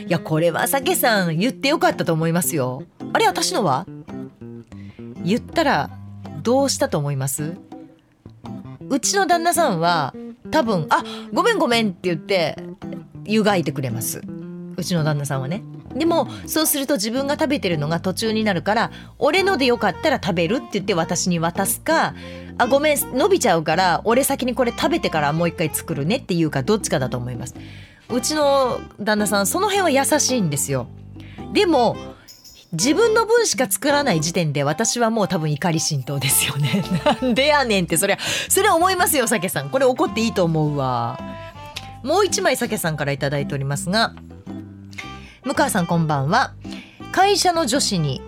いやこれはさけさん言ってよかったと思いますよ。あれ私のは？言ったらどうしたと思います？うちの旦那さんは多分「あごめんごめん」って言って湯がいてくれます。うちの旦那さんはね。でもそうすると自分が食べてるのが途中になるから俺のでよかったら食べるって言って私に渡すかあごめん伸びちゃうから俺先にこれ食べてからもう一回作るねっていうかどっちかだと思います。うちの旦那さんその辺は優しいんですよ。でも自分の分しか作らない時点で私はもう多分怒り心頭ですよね。(laughs) なんでやねんってそりゃそれは思いますよさけさん。これ怒っていいと思うわ。もう一枚さけさんから頂いておりますが向川さんこんばんは。会社の女子に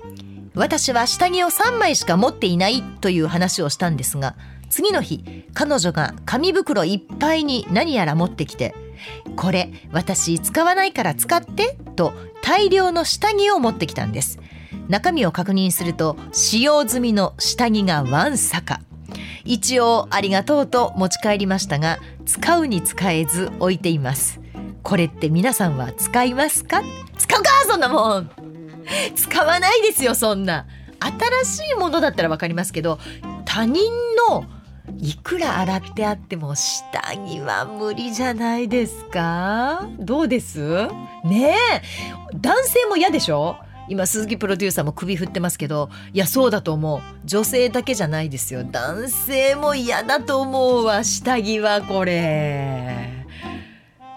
私は下着を3枚しか持っていないという話をしたんですが次の日彼女が紙袋いっぱいに何やら持ってきて「これ私使わないから使って」と大量の下着を持ってきたんです。中身を確認すると使用済みの下着がワンサカ一応ありがとうと持ち帰りましたが使うに使えず置いています。これって皆さんは使いますか？使うかそんなもん。使わないですよそんな。新しいものだったら分かりますけど他人のいくら洗ってあっても下着は無理じゃないですか？どうです？ねえ。男性も嫌でしょ？今鈴木プロデューサーも首振ってますけどいやそうだと思う。女性だけじゃないですよ。男性も嫌だと思うわ下着はこれ。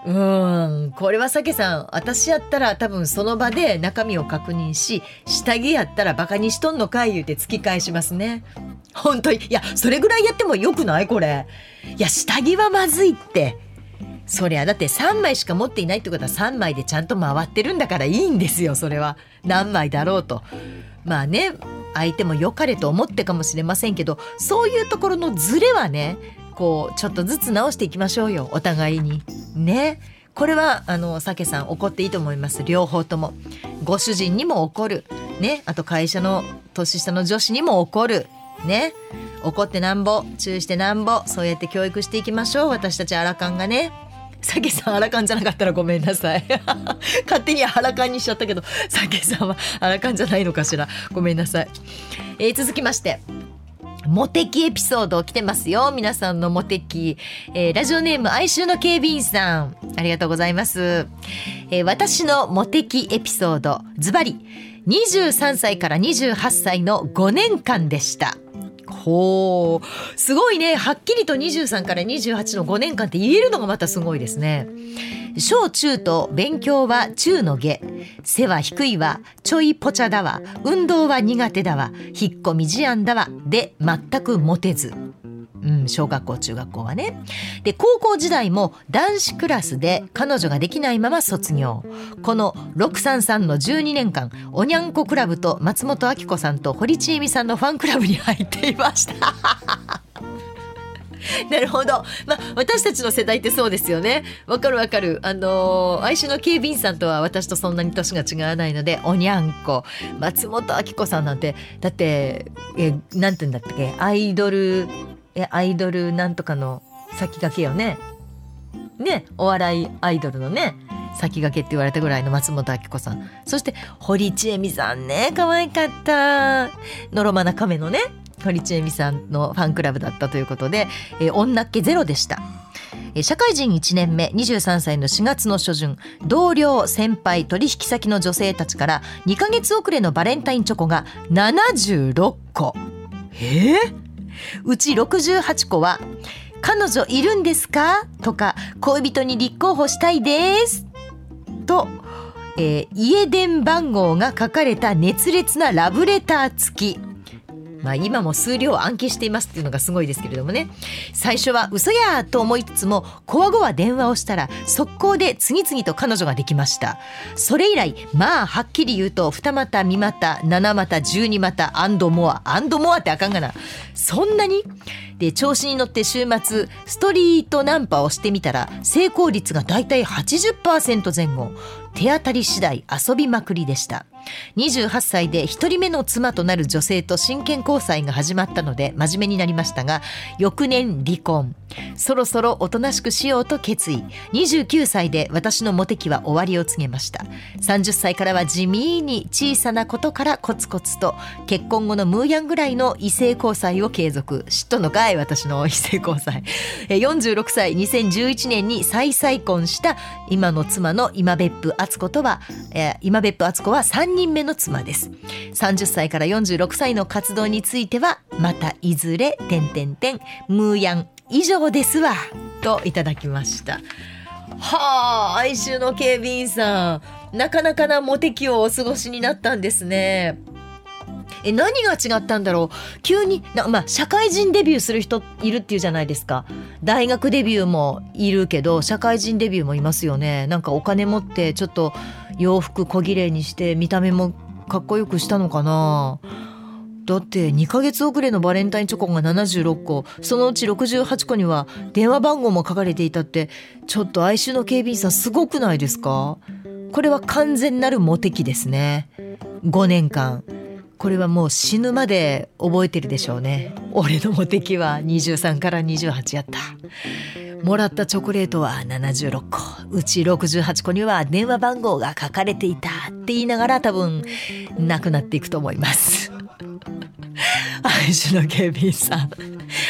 うん。これはさけさん私やったら多分その場で中身を確認し下着やったらバカにしとんのかい言うて突き返しますね。本当に。いやそれぐらいやってもよくないこれ。いや下着はまずいって。そりゃだって3枚しか持っていないってことは3枚でちゃんと回ってるんだからいいんですよそれは。何枚だろうと。まあね相手も良かれと思ってかもしれませんけどそういうところのズレはねこうちょっとずつ直していきましょうよお互いに。ね。これはあのさけさん怒っていいと思います。両方とも。ご主人にも怒る。ね。あと会社の年下の女子にも怒る。ね。怒ってなんぼ注意してなんぼそうやって教育していきましょう。私たちアラカンがね。さけさんアラカンじゃなかったらごめんなさい。(laughs) 勝手にアラカンにしちゃったけどさけさんはアラカンじゃないのかしら。ごめんなさい、えー、続きまして。モテキエピソード来てますよ。皆さんのモテキ。えー、ラジオネーム哀愁の警備員さん。ありがとうございます。えー私のモテ期エピソードズバリ23歳から28歳の5年間でしたほう。すごいね。はっきりと23から28の5年間って言えるのがまたすごいですね。小中と勉強は中の下。背は低いわちょいぽちゃだわ。運動は苦手だわ。引っ込み思案だわ。で全くモテず。うん、小学校中学校はねで高校時代も男子クラスで彼女ができないまま卒業この633の12年間おにゃんこクラブと松本明子さんと堀ちえみさんのファンクラブに入っていました (laughs) なるほど。まあ、私たちの世代ってそうですよね。わかるわかる。あのー、愛しの警備員さんとは私とそんなに年が違わないので、おにゃんこ、松本明子さんなんて、だって、え、なんて言うんだったっけ、アイドル、え、アイドルなんとかの先駆けよね。ね、お笑いアイドルのね、先駆けって言われたぐらいの松本明子さん。そして、堀ちえみさんね、可愛かった。のろまな亀のね、堀ちえみさんのファンクラブだったということで、え女っ気ゼロでした。社会人1年目23歳の4月の初旬同僚先輩取引先の女性たちから2ヶ月遅れのバレンタインチョコが76個え？ーうち68個は「彼女いるんですか?」とか「恋人に立候補したいです」と、えー家電番号が書かれた熱烈なラブレター付き。まあ今も数量暗記していますっていうのがすごいですけれどもね。最初は嘘やと思いつつもこわごわ電話をしたら速攻で次々と彼女ができました。それ以来まあはっきり言うと二股三股七股十二股 and more and more ってあかんがな。そんなにで調子に乗って週末ストリートナンパをしてみたら成功率がだいたい80%前後。手当たり次第遊びまくりでした。28歳で一人目の妻となる女性と真剣交際が始まったので真面目になりましたが翌年離婚。そろそろおとなしくしようと決意。29歳で私のモテ期は終わりを告げました。30歳からは地味に小さなことからコツコツと結婚後のムーヤンぐらいの異性交際を継続。知っとんのかい私の異性交際。46歳2011年に再再婚した今の妻の今別府敦子とは、今別府敦子は3人目の妻です。30歳から46歳の活動についてはまたいずれ点点点ムーヤン以上ですわといただきました。はあ哀愁の警備員さん。なかなかなモテ期をお過ごしになったんですね。え何が違ったんだろう？急にな、まあ、社会人デビューする人いるっていうじゃないですか。大学デビューもいるけど社会人デビューもいますよね。なんかお金持ってちょっと洋服小綺麗にして見た目もかっこよくしたのかな。だって2ヶ月遅れのバレンタインチョコが76個。そのうち68個には電話番号も書かれていたってちょっと哀愁の警備員さんすごくないですか？これは完全なるモテ期ですね。5年間。これはもう死ぬまで覚えてるでしょうね。俺のモテ期は23から28やった。もらったチョコレートは76個。うち68個には電話番号が書かれていたって言いながら多分なくなっていくと思います。愛知の警備員さん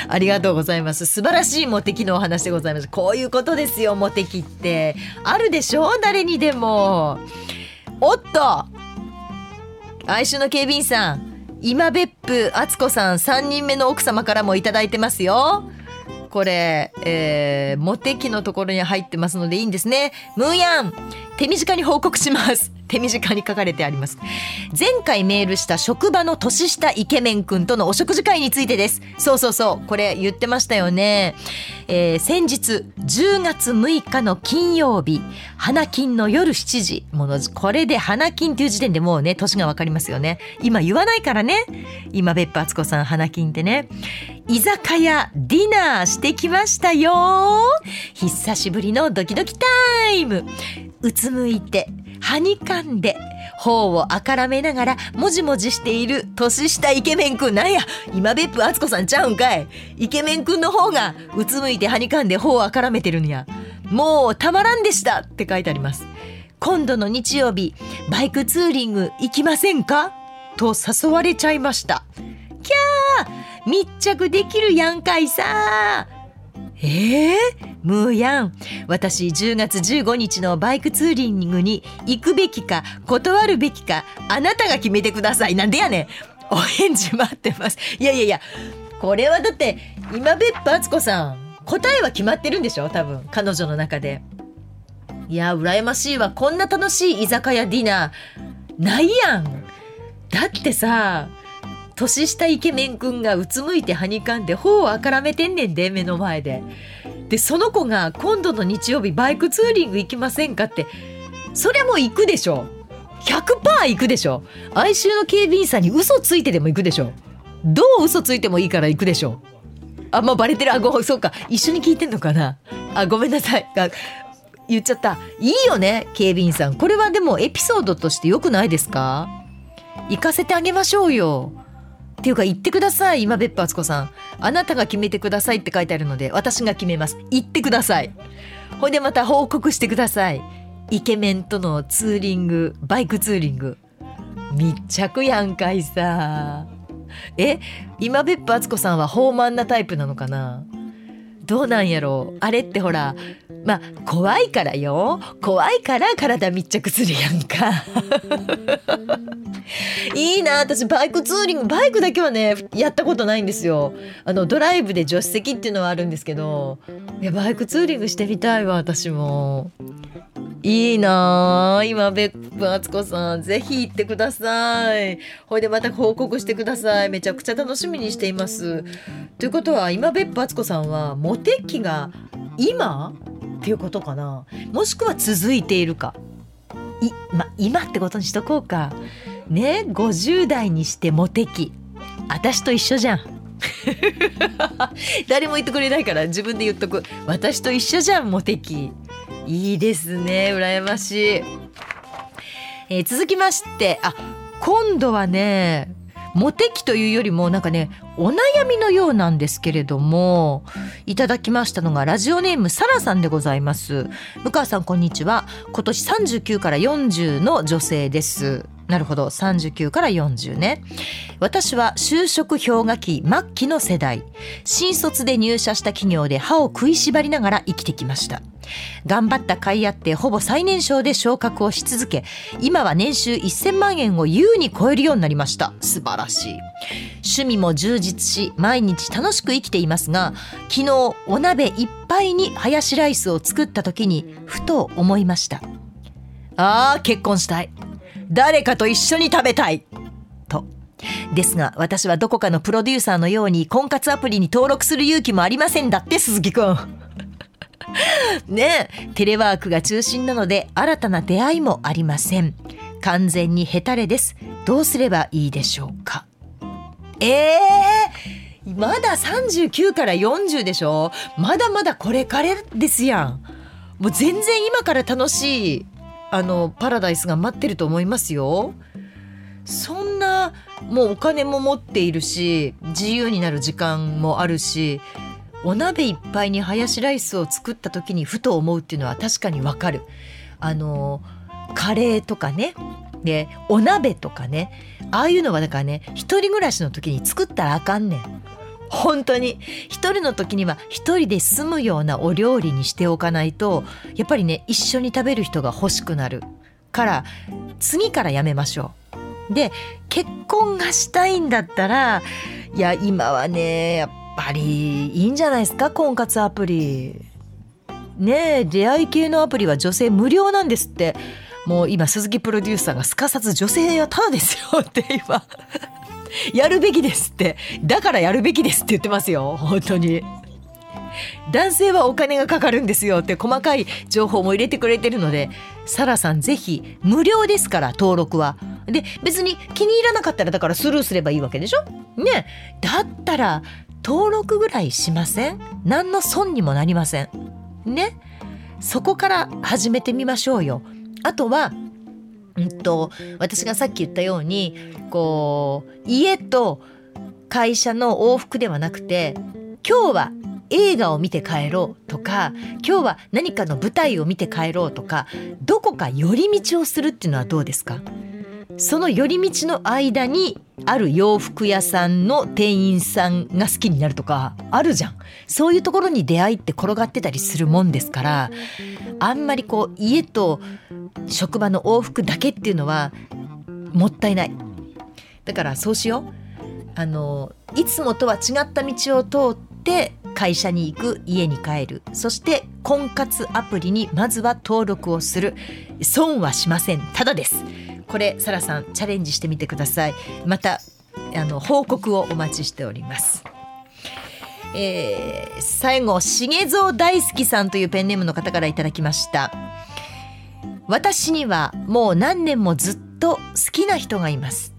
ありがとうございます。素晴らしいモテ期のお話でございます。こういうことですよモテ期って。あるでしょ誰にでも。おっと愛愁の警備員さん今別府敦子さん3人目の奥様からもいただいてますよ。これ、えー、モテ期のところに入ってますのでいいんですね。ムーヤン手短に報告します。手短に書かれてあります。前回メールした職場の年下イケメンくんとのお食事会についてです。そうそうそうこれ言ってましたよね、えー先日10月6日の金曜日花金の夜7時。ものこれで花金っていう時点でもうね年がわかりますよね。今言わないからね。今別府敦子さん花金ってね。居酒屋ディナーしてきましたよ。久しぶりのドキドキタイム。うつむいてはにかんで頬をあからめながらもじもじしている年下イケメンくんなんや。今別府敦子さんちゃうんかい。イケメンくんの方がうつむいてはにかんで頬をあからめてるんや。もうたまらんでしたって書いてあります。今度の日曜日バイクツーリング行きませんか？と誘われちゃいました。キャー！密着できるやんかいさえー、ムーヤン。私10月15日のバイクツーリングに行くべきか断るべきかあなたが決めてください。なんでやねん。お返事待ってます。いやいやいやこれはだって今別府敦子さん答えは決まってるんでしょ？多分彼女の中で。いや羨ましいわ。こんな楽しい居酒屋ディナーないやん。だってさ年下イケメンくんがうつむいてはにかんで頬をあからめてんねんで目の前で。でその子が今度の日曜日バイクツーリング行きませんかって。そりゃも行くでしょ100%行くでしょ哀愁の警備員さんに嘘ついてでも行くでしょどう嘘ついてもいいから行くでしょあもうバレてる。あごそうか。一緒に聞いてんのかな。あごめんなさい。あ言っちゃった。いいよね警備員さん。これはでもエピソードとして良くないですか？行かせてあげましょうよ。っていうか言ってください。今別府敦子さん。あなたが決めてくださいって書いてあるので私が決めます。言ってください。ほいでまた報告してください。イケメンとのツーリングバイクツーリング。密着やんかいさ。え？今別府敦子さんは豊満なタイプなのかな？どうなんやろ？うあれってほらまあ怖いからよ。怖いから体密着するやんか。(laughs) いいな私バイクツーリングバイクだけはねやったことないんですよ。あのドライブで助手席っていうのはあるんですけどいやバイクツーリングしてみたいわ私も。いいなあ今別府敦子さん。ぜひ行ってください。ほいでまた報告してください。めちゃくちゃ楽しみにしています。ということは今別府敦子さんはモテ期が今っていうことかな。もしくは続いているか。い、ま、今ってことにしとこうか。ね50代にしてモテ期。私と一緒じゃん。(laughs) 誰も言ってくれないから自分で言っとく。私と一緒じゃんモテ期。いいですね羨ましい、えー、続きましてあ今度はねモテ期というよりもなんかねお悩みのようなんですけれどもいただきましたのがラジオネームサラさんでございます。向川さんこんにちは。今年39から40の女性です。なるほど。39から40ね。私は就職氷河期末期の世代。新卒で入社した企業で歯を食いしばりながら生きてきました。頑張った甲斐あってほぼ最年少で昇格をし続け今は年収1000万円を優に超えるようになりました。素晴らしい。趣味も充実し毎日楽しく生きていますが昨日お鍋いっぱいにハヤシライスを作った時にふと思いました。ああ結婚したい。誰かと一緒に食べたい。と。ですが私はどこかのプロデューサーのように婚活アプリに登録する勇気もありませんだって鈴木くん。(laughs) ねテレワークが中心なので新たな出会いもありません。完全にヘタレです。どうすればいいでしょうか。ええー、まだ39から40でしょ？まだまだこれからですやん。もう全然今から楽しい。あのパラダイスが待ってると思いますよ。そんなもうお金も持っているし自由になる時間もあるしお鍋いっぱいにハヤシライスを作った時にふと思うっていうのは確かにわかる。あのカレーとかねでお鍋とかねああいうのはだからね一人暮らしの時に作ったらあかんねん。本当に一人の時には一人で済むようなお料理にしておかないとやっぱりね一緒に食べる人が欲しくなるから次からやめましょう。で結婚がしたいんだったらいや今はねやっぱりいいんじゃないですか婚活アプリ。ねえ出会い系のアプリは女性無料なんですって。もう今鈴木プロデューサーがすかさず女性はただですよって今やるべきですって。だからやるべきですって言ってますよ。本当に。男性はお金がかかるんですよって細かい情報も入れてくれてるのでサラさんぜひ無料ですから登録は。で別に気に入らなかったらだからスルーすればいいわけでしょ？ね。だったら登録ぐらいしません？何の損にもなりません。ね。そこから始めてみましょうよ。あとはうんと、私がさっき言ったようにこう家と会社の往復ではなくて今日は映画を見て帰ろうとか今日は何かの舞台を見て帰ろうとかどこか寄り道をするっていうのはどうですか？その寄り道の間にある洋服屋さんの店員さんが好きになるとかあるじゃん。そういうところに出会いって転がってたりするもんですからあんまりこう家と職場の往復だけっていうのはもったいない。だからそうしよう。あのいつもとは違った道を通って会社に行く家に帰る。そして婚活アプリにまずは登録をする。損はしません。ただです。これサラさんチャレンジしてみてください。またあの報告をお待ちしております。えー、最後重蔵大好きさんというペンネームの方からいただきました。私にはもう何年もずっと好きな人がいます。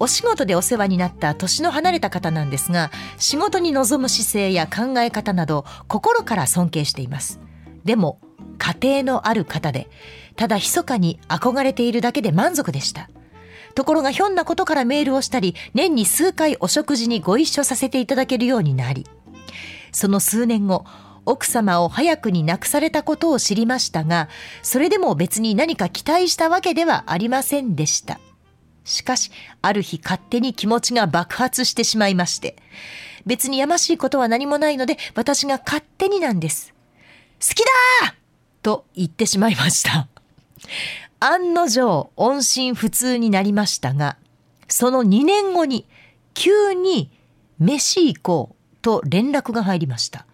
お仕事でお世話になった年の離れた方なんですが仕事に臨む姿勢や考え方など心から尊敬しています。でも家庭のある方でただ密かに憧れているだけで満足でした。ところがひょんなことからメールをしたり年に数回お食事にご一緒させていただけるようになりその数年後奥様を早くに亡くされたことを知りましたがそれでも別に何か期待したわけではありませんでした。しかしある日勝手に気持ちが爆発してしまいまして別にやましいことは何もないので私が勝手になんです。好きだと言ってしまいました。案の定音信不通になりましたがその2年後に急に飯行こうと連絡が入りました。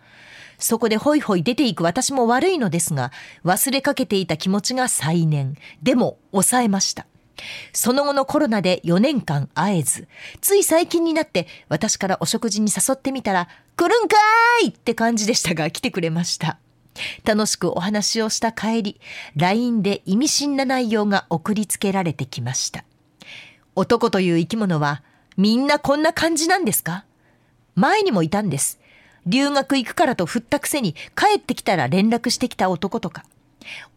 そこでホイホイ出ていく私も悪いのですが忘れかけていた気持ちが再燃。でも抑えました。その後のコロナで4年間会えず、つい最近になって私からお食事に誘ってみたら、来るんかーいって感じでしたが来てくれました。楽しくお話をした帰り、LINE で意味深な内容が送りつけられてきました。男という生き物はみんなこんな感じなんですか？前にもいたんです。留学行くからと振ったくせに帰ってきたら連絡してきた男とか。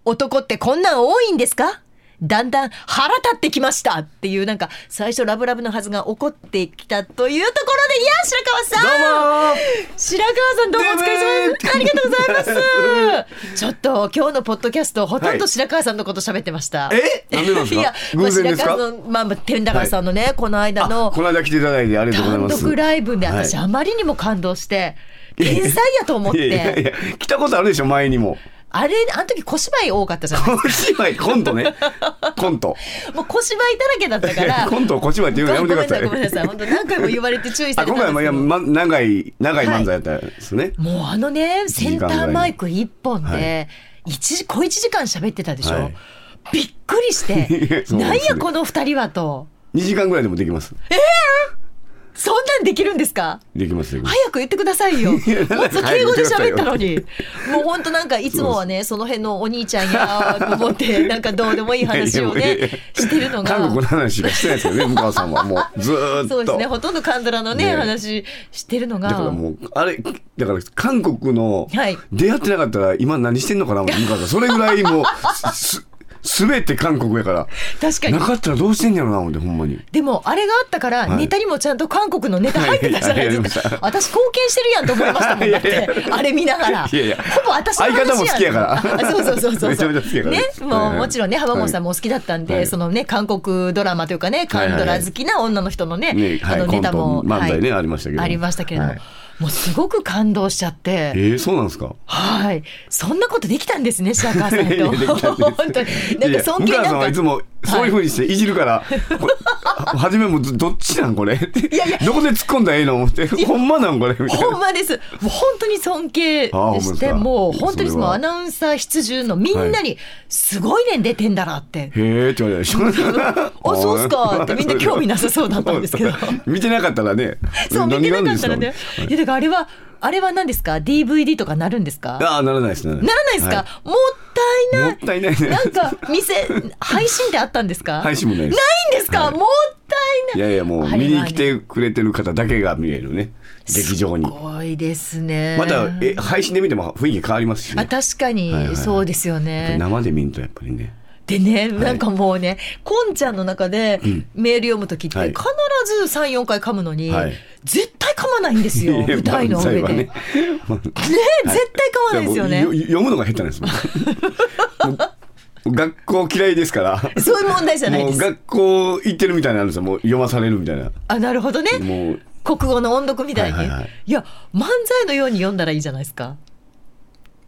男ってこんなん多いんですか？だんだん腹立ってきましたっていうなんか最初ラブラブのはずが怒ってきたというところでいや白川さん。白川さんどうもお疲れ様です。ありがとうございます。ちょっと今日のポッドキャストほとんど白川さんのこと喋ってました、え？なんでなんですか？いや、偶然ですか？まあ、白川のまあまあ天高さんのね、この間のこの間来ていただいてありがとうござい単ます。独ライブで私はい。あまりにも感動して天才やと思っいやいやいてや来たことあるでしょ前にも。あれあの時小芝居多かったじゃない小芝居コントねコント。(laughs) もう小芝居だらけだったからコントを小芝居って言うのやめてください。ごめんなさい、何回も言われて注意さあれたんですけど。今回もま、長い長い漫才やったんですね。もうあのね、センターマイク一本はで、一時、小一時間喋ってたでしょ。はいびっくりして、(laughs) なんやこの二人はと。2時間ぐらいでもできます。そんなんできるんですか？できます。早く言ってくださいよ。(laughs) もっと敬語で喋ったのに。もう本当なんかいつもはね、その辺のお兄ちゃんやと思って、(laughs) なんかどうでもいい話をね、してるのが。韓国の話しかしてないですよね、向川さんはもうずーっと。そうですね、ほとんどカンドラのね、ね話してるのが。だからもうあれだから韓国のはい出会ってなかったら今何してんのかな向川さんそれぐらいもうすすべて韓国やから。確かに。な。かったらどうしてんやろな思ってほんまに。でもあれがあったからはい。ネタにもちゃんと韓国のネタ入ってたじゃないですか、はい。私貢献してるやんと思いましたもんだって。(laughs) あれ見ながら。いやいや。ほぼ私の相方も好きやから。あそうそうそうそうめちゃめちゃ好きやから。ねねもうはいもちろんね浜本さんもお好きだったんで、はい。そのね韓国ドラマというかね韓ドラ好きな女の人のね,、あのネタも、漫才ねはい。ありましたけどありましたけれども、はいもうすごく感動しちゃって。え。ー、そうなんですか？はい、そんなことできたんですね、白川さんと。(laughs) いや本当に、なんか尊敬なんか。はいつもそういうふうにしていじるから、これあ初めもどどっちなんこれ？いやいや。どこで突っ込んだらええの思って。ほんまなんこれ？みたいな。ほんまです。もう本当に尊敬して、もう本当にそのアナウンサー必需のみんなに、すごいねん出てんだなって。へえって言われた。(laughs) あ、そうっすかってみんな興味なさそうだったんですけど。(laughs) 見てなかったらね。そう、見てなかったらね。や、だからあれは、あれは何ですか ?DVD とかなるんですか？ああならないですね。ならないですか、はもったいない。もったいないね。なんか、店、(laughs) 配信ってあったんですか？配信もないです。ないんですか、はい。もったいない。いやいやもう見に来てくれてる方だけが見れるね。劇場に。すごいですね。またえ配信で見ても雰囲気変わりますしあね確かに、はいはいそうですよね。生で見るとやっぱりねでね、なんかもうね、こんちゃんの中でメール読むときって、はい。必ず3、4回噛むのに、はい。絶対噛まないんですよ、舞台の上で。ね。ね絶対噛まないですよね。読むのが下手です (laughs) 学校嫌いですから。そういう問題じゃないです。もう学校行ってるみたいになるんですよ。もう読まされるみたいな。あなるほどね。もう。国語の音読みたいに、いはいはいはい。や漫才のように読んだらいいじゃないですか。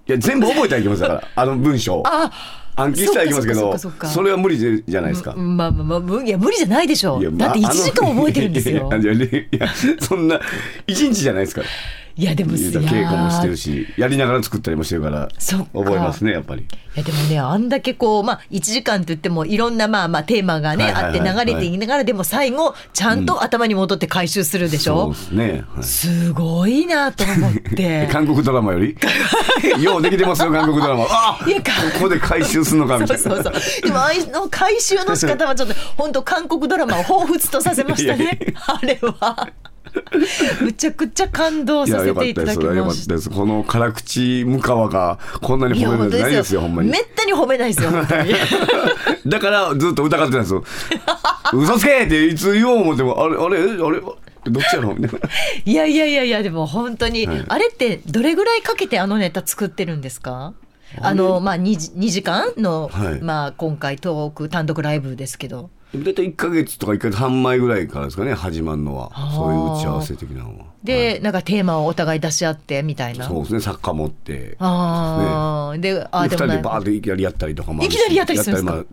いや全部覚えたらいきますだからあの文章あ暗記したらいきますけどそれは無理じゃないですか、うんまあまあまあむいや無理じゃないでしょ。いやだって1時間覚えてるんですよ。いやそんな一日じゃないですからいやでも稽古もしてるしやりながら作ったりもしてるから覚えますねやっぱり。いやでもねあんだけこうまあ1時間って言ってもいろんなまあまあテーマがね、あって流れていながらでも最後ちゃんと頭に戻って回収するでしょ、そうですね、はい。すごいなと思って。韓国ドラマより？ようできてますよ韓国ドラマ。あいやか。ここで回収するのかみたいうな。そそうそう。でもあいの回収の仕方はちょっと本当韓国ドラマを彷彿とさせましたね。あれは (laughs) むちゃくちゃ感動させていただきました。この辛口向川がこんなに褒めないですよほんまに。めったに。褒めないですよだからずっと疑ってたんですよ嘘つけっていつ言おう思ってもあれあれあれどっちやろみたいな。いやいやいやいやでも本当に、はい。あれってどれぐらいかけてあのネタ作ってるんですか？あのまあ 2, 時2時間の、はい。まあ、今回トーク単独ライブですけど大体1か月とか1か月半前ぐらいからですかね始まるのは。そういう打ち合わせ的なのは。で、なんかテーマをお互い出し合ってみたいな。そうですね作家持って。ああ、であで2人でバーっていきなりやったりとかもいきなりやったりするんですか？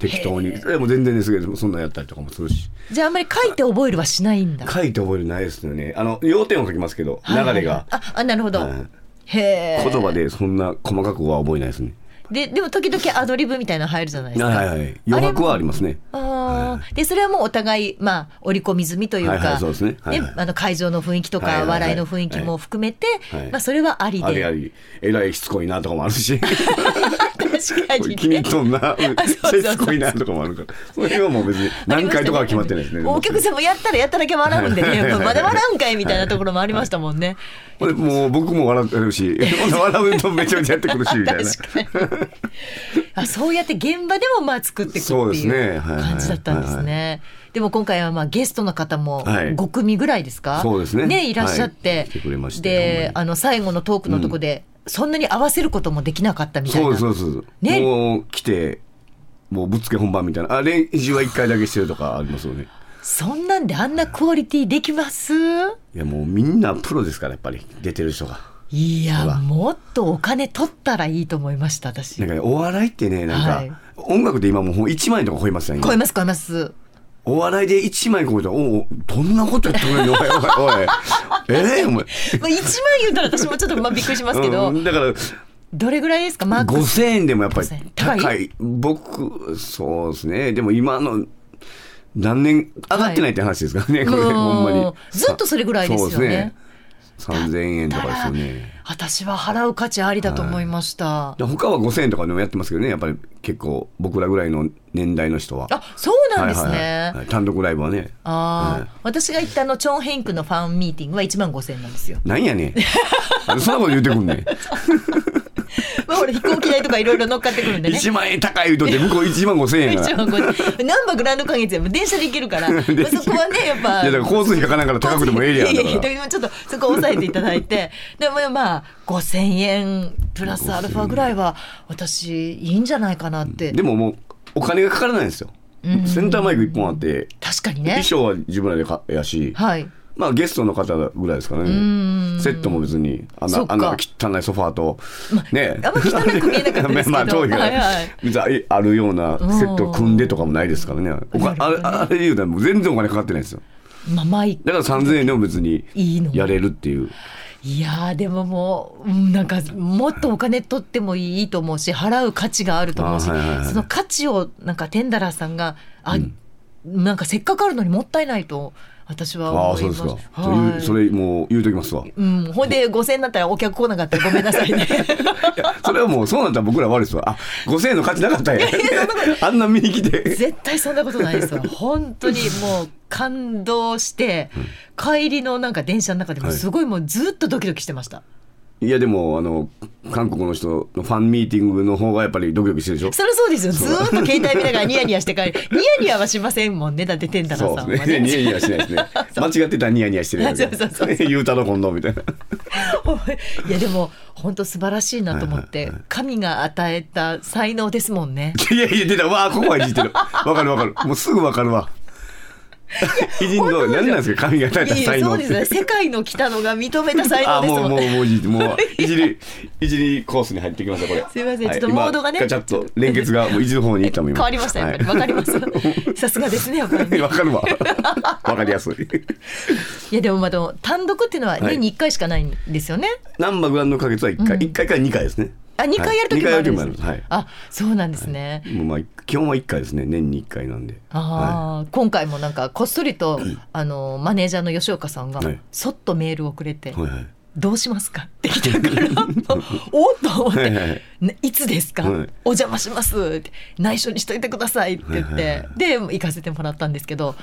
適当に。でも全然ですけどそんなんやったりとかもするし。じゃああんまり書いて覚えるはしないんだ。書いて覚えるないですよね。あの要点を書きますけど流れが。ああなるほど、はい。へえ言葉でそんな細かくは覚えないですねででも時々アドリブみたいなの入るじゃないですか。はいはいはい。余白はありますね。あー。でそれはもうお互い、まあ、織り込み済みというか、はいはいそうですね。はいはい。あの会場の雰囲気とか、はいはいはい。笑いの雰囲気も含めて、はい。まあ、それはありで、ありあり。えらいしつこいなとかもあるし (laughs) 確かに、気に入っとんなしつこいなとかもあるから。それはもう別に何回とかは決まってないですね。お客さんもやったらやっただけ笑うんでね、はいまだ笑うんかいみたいなところもありましたもんね。これもう僕も笑ってるし (laughs) 笑うとめちゃめちゃやってくるしみたいな。あそうやって現場でもまあ作っていくっていうね。はいはい。感じだったんですね。でも今回はまあゲストの方もはい。5組ぐらいですか、そうですね。いらっしゃって、であの最後のトークのとこで、そんなに合わせることもできなかったみたいな。そうそうです、ね。もう来てもうぶっつけ本番みたいな。あ練習は1回だけしてるとかありますよね。そんなんであんなクオリティできます？いやもうみんなプロですからやっぱり。出てる人が。いやもっとお金取ったらいいと思いました私。なんかねお笑いってねなんか、はい。音楽で今もう1万円とか超えますよね超えます超えますお笑いで1万円超えたらおおどんなことやってくれんのおいおいおい。ええお前。(laughs) まあ、1万言うたら私もちょっとまあびっくりしますけど、うんだからどれぐらいですか？マックス5000円でもやっぱり5000円。高い？僕そうですね。でも今の何年上がってないって話ですからね、これうんほんまに。ずっとそれぐらいですよね。そうですね3000円とかですよね。私は払う価値ありだと思いました、で他は5000円とかでもやってますけどね。やっぱり結構僕らぐらいの年代の人は。あそうなんですね、はいはいはい。はい。単独ライブはね。ああ、はい。私が行ったあのチョン・ヘンクのファンミーティングは1万5000円なんですよ。なんやねん。そんなこと言うてくんねん (laughs) (laughs) まあ、ほら飛行機代とかいろいろ乗っかってくるんでね。1万円高い言うとって向こう1万5000円や1から。万5000円。ナンバーグランド花月はもう電車で行けるから、(laughs) まあ、そこはね、やっぱ。いやだから交通費かかなんから高くてもええやんいやいやちょっとそこ抑えていただいて。でもまあ5000円プラスアルファぐらいは私いいんじゃないかなって、でももうお金がかからないんですよ。センターマイク1本あって確かにね。衣装は自分らでかやし。はいまあゲストの方ぐらいですからねセットも別にあんなあんな汚いソファーとね。あんま汚く見えなかったですけど。(laughs) まあ遠いからはいはい。別にあるようなセットを組んでとかもないですからね。おかあれあれ言うたら全然お金かかってないんですよ。まあマイクだから3000円でも別にやれるっていう。いやーでももううんなんかもっとお金取ってもいいと思うし払う価値があると思うし、あはいはいはい。その価値をなんかテンダラーさんがあ、なんかせっかくあるのにもったいないと私はあ思います。あそうですか。はい。それもう言うときますわ。うん、ほんで5000円になったらお客来なかったらごめんなさいね。(laughs) いやそれはもうそうなったら僕ら悪いですわ。あ5000円の価値なかったんや。(laughs) あんな見に来て絶対そんなことないですわ。本当にもう感動して、帰りのなんか電車の中でもすごいもうずっとドキドキしてました。いやでもあの韓国の人のファンミーティングの方がやっぱりドキドキしてるでしょ？そりゃそうですよ。ずーっと携帯見ながらニヤニヤして (laughs) 帰り、ニヤニヤはしませんもんね。だってテンダラそうさんはですね。ニヤね。ニヤしないですね。間違ってたらニヤニヤしてるや (laughs) そうそうそう言うたろ今度みたいな。いやでも本当素晴らしいなと思って、神が与えた才能ですもんね。いやいや出たわあここはいじってるわかるわかるもうすぐわかるわ (laughs) 偉人の何なんですか神が与えたいい才能って。そうですね。世界の北野が認めた才能あですもん。ね。もうもうもう (laughs) いじりいじりコースに入ってきましたこれ。すいませんはちょっとモードがね。今ガチャッと連結がもういじる方に行ったもん今変わりましたやっぱり。わかります。(laughs) さすがですねやっぱり。ね。わかるわ。わかりやすい。いやでもまあ単独っていうのははい。年に1回しかないんですよね。ナンバーグランド花月は1回、一回から2回ですねあ2回やる時もあるんです、はい。あそうなんですね。もうまあ基本は1回ですね。年に1回なんで。ああ、今回もなんかこっそりと (clears throat) あのマネージャーの吉岡さんがはい。そっとメールをくれてはいはい「どうしますか?」って来たから (laughs) おっと思ってはいはい「ねいつですか、はい。お邪魔します」って「内緒にしといてください」って言って、はいはいはい。で行かせてもらったんですけど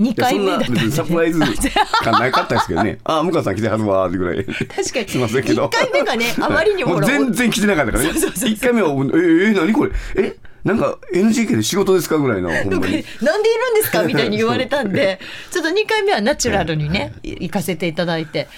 2いやそんな回目だったんサプライズ感なかったですけどね。(laughs) ああ向川さん来てはるわーってぐらい。確かに。すいませんけど。1回目がねあまりにも全然来てなかったからね。そうそうそうそう。1回目は「ええ何これ？え？なんか NGK で仕事ですか?」ぐらいのほんなんでいるんですか？みたいに言われたんで。(laughs) ちょっと2回目はナチュラルにね行かせていただいて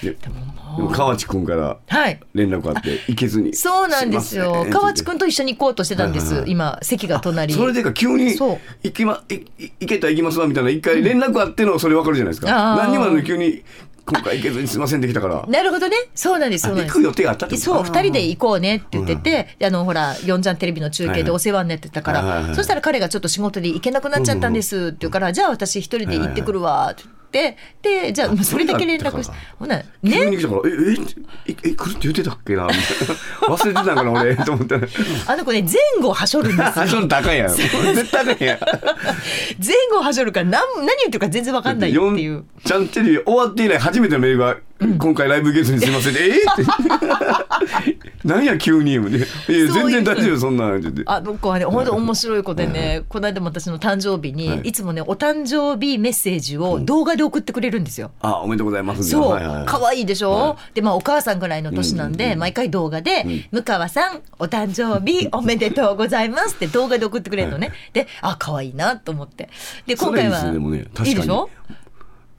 河内くんからはい。連絡あって行けずにそうなんですよ。河内くんと一緒に行こうとしてたんです今席が隣。それでか急に行きま行けたら行きますわみたいな一回連絡あってのそれ分かるじゃないですか、何にも急に今回行けずにすいませんできたから。なるほどね。そうなんですそうなんです。あ行く予定があったそう二人で行こうねって言ってて、あのほら四ちゃんテレビの中継でお世話になってたから、そしたら彼がちょっと仕事で行けなくなっちゃったんですって言うから、じゃあ私一人で行ってくるわって言って、でじゃあそれだけ連絡してほなね。急に来たから「ええええ来るって言ってたっけな」みたいな忘れてたんかな俺 (laughs) と思ったら。あの子ね前後はしょるんですよ。最初の高いやん。絶対高いやん。(laughs) 前後はしょるから何何言ってるか全然わかんないっていう。ちゃんテレビ終わって以来初めてのメールが、今回ライブゲストにすいません」えー？って。(laughs) 何や急に」いや全然大丈夫そんなん」ってあの子はね本当面白い子でね、この間も私の誕生日に、はい。い、つもねお誕生日メッセージを動画で送ってくれるんですよ。あおめでとうございますそう、可愛いでしょ、はでまあお母さんぐらいの年なんで、毎回動画で、向川さんお誕生日 (laughs) おめでとうございます」って動画で送ってくれるのね、であ可愛いなと思って。で今回はいいでしょ？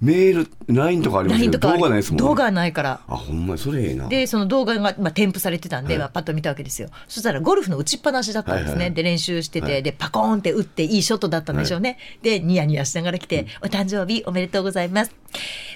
メール LINE とかありますけど動画ないですもんね。動画はないから。あほんまにそれええな。でその動画が、まあ、添付されてたんで、はい。まあ、パッと見たわけですよ。そしたらゴルフの打ちっぱなしだったんですね、はいはいはい。で練習してて、はい。でパコーンって打っていいショットだったんでしょうね、でニヤニヤしながら来て、お誕生日おめでとうございます。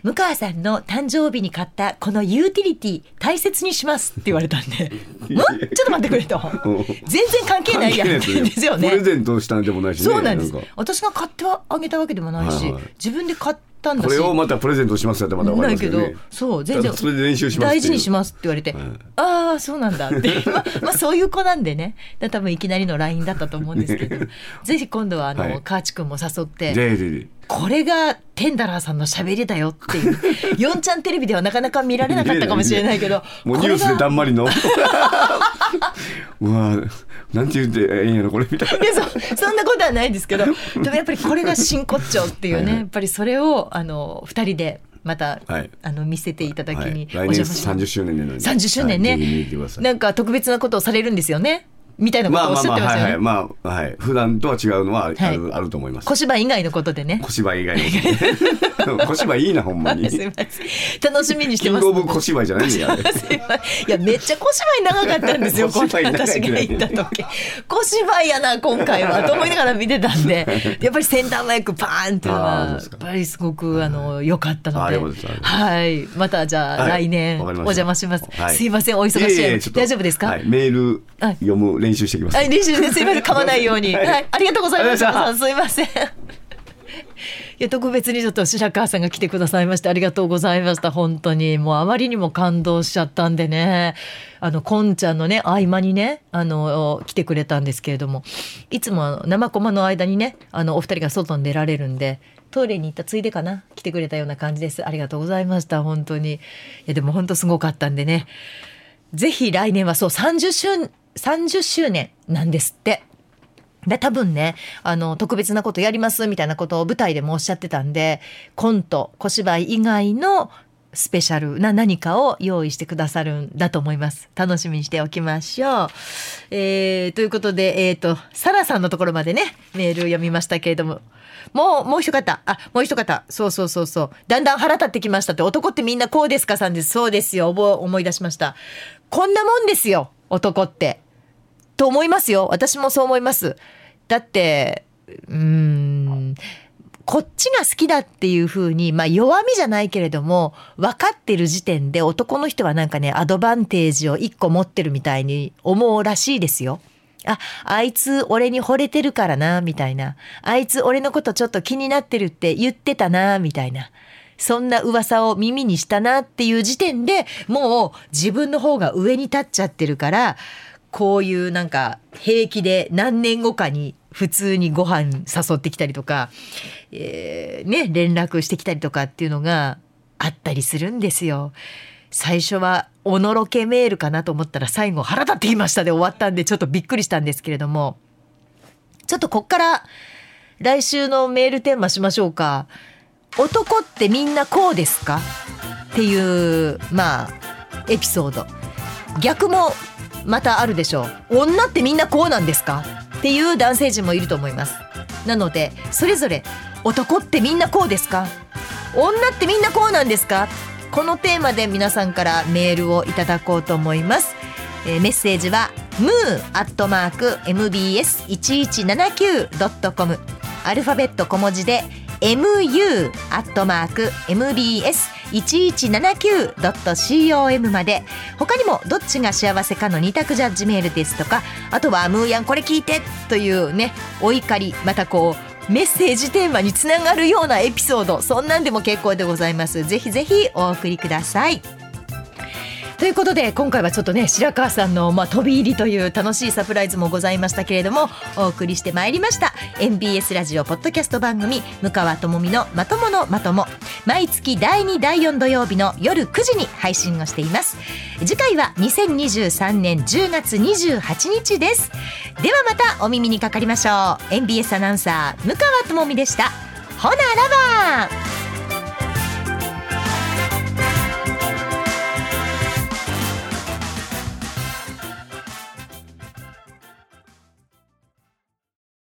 向川さんの誕生日に買ったこのユーティリティ大切にします。って言われたんで。(laughs) んちょっと待ってくれと。うん。全然関係ないやん。って言うんですよね。プレゼントしたんでもないしねそうなんです。か。私が買ってはあげたわけでもないし、はいはい。自分で買ったんだし。これをまたプレゼントしますよってまだ分かりますけどねそう全然それで練習します大事にしまますって言われて、はいああそうなんだって。(laughs) まあまあそういう子なんでね。だ多分いきなりの LINE だったと思うんですけど、(laughs) ぜひ今度はあの、はい。カーチ君も誘って。でででこれがテンダラーさんの喋りだよっていう。(laughs) 4ちゃんテレビではなかなか見られなかったかもしれないけどもうニュースでだんまりの。うわなんて言ってええんやろこれみたいな。いやそそんなことはないですけどでもやっぱりこれが真骨頂っていうねやっぱりそれをあの2人でまた、はい。あの見せていただきに来年邪魔します。30周年なのに30周年ね、はい。なんか特別なことをされるんですよねみたいなことをおっしゃってましたよね、まあまあはいはい。まあはい。普段とは違うのはある,、はい。あると思います。小芝居以外のことでね。小芝居以外の (laughs) 小芝居いいなほんまに。(laughs) すいません。楽しみにしてます。キングオブ小芝居じゃないんだよいやめっちゃ小芝居長かったんですよ。小芝居私が行った時。小芝居やな今回は。と思いながら見てたんで。(laughs) やっぱりセンターマイクパーンっていうのはやっぱりすごくあの良かったのあではい。またじゃあはい。来年お邪魔します。はい。すいませんお忙しい。大丈夫ですか？はい、メールはい。読む練習してきます、はい、練習ですいません、(laughs) 噛まないように。は、はい。いありがとうございました。すいません。いや特別にちょっと白川さんが来てくださいましてありがとうございました。本当に。もうあまりにも感動しちゃったんでね。あのこんちゃんのね合間にねあの来てくれたんですけれども。いつも生駒の間にねあのお二人が外に出られるんでトイレに行ったついでかな？来てくれたような感じです。ありがとうございました。本当に。いやでも本当すごかったんでね。ぜひ来年はそう30周 ,30 周年なんですって。で多分ねあの特別なことやりますみたいなことを舞台でもおっしゃってたんでコント小芝居以外のスペシャルな何かを用意してくださるんだと思います楽しみにしておきましょう、えー、ということでえっ、ー、とサラさんのところまでねメール読みましたけれどももう、もう一方。あ、もう一方。そうそうそうそう。だんだん腹立ってきましたって。男ってみんなこうですかさんです。そうですよ。思い出しました。こんなもんですよ。男って。と思いますよ。私もそう思います。だって、うん。こっちが好きだっていう風に、まあ弱みじゃないけれども、分かってる時点で男の人はなんかね、アドバンテージを一個持ってるみたいに思うらしいですよ。あ、あいつ俺に惚れてるからな、みたいな。あいつ俺のことちょっと気になってるって言ってたな、みたいな。そんな噂を耳にしたなっていう時点でもう自分の方が上に立っちゃってるから、こういうなんか平気で何年後かに普通にご飯誘ってきたりとか、えー、ね、連絡してきたりとかっていうのがあったりするんですよ。最初はおのろけメールかなと思ったら最後腹立っていましたで終わったんでちょっとびっくりしたんですけれども。ちょっとこっから来週のメールテーマしましょうか。男ってみんなこうですか？っていうまあエピソード。逆もまたあるでしょう。女ってみんなこうなんですか？っていう男性陣もいると思います。なのでそれぞれ男ってみんなこうですか？女ってみんなこうなんですか？このテーマで皆さんからメールをいただこうと思います、えー、メッセージは moo.mbs1179.com アルファベット小文字で mu.mbs1179.com まで。他にもどっちが幸せかの二択ジャッジメールですとかあとはムーヤンこれ聞いてというねお怒りまたこうメッセージテーマにつながるようなエピソードそんなんでも結構でございます。ぜひぜひお送りください。ということで今回はちょっとね白川さんの、まあ、飛び入りという楽しいサプライズもございましたけれどもお送りしてまいりました。MBS ラジオポッドキャスト番組「向川智美のまとものまとも」毎月第2第4土曜日の夜9時に配信をしています。次回は2023年10月28日です。ではまたお耳にかかりましょう。MBS アナウンサー向川智美でした。ほならば。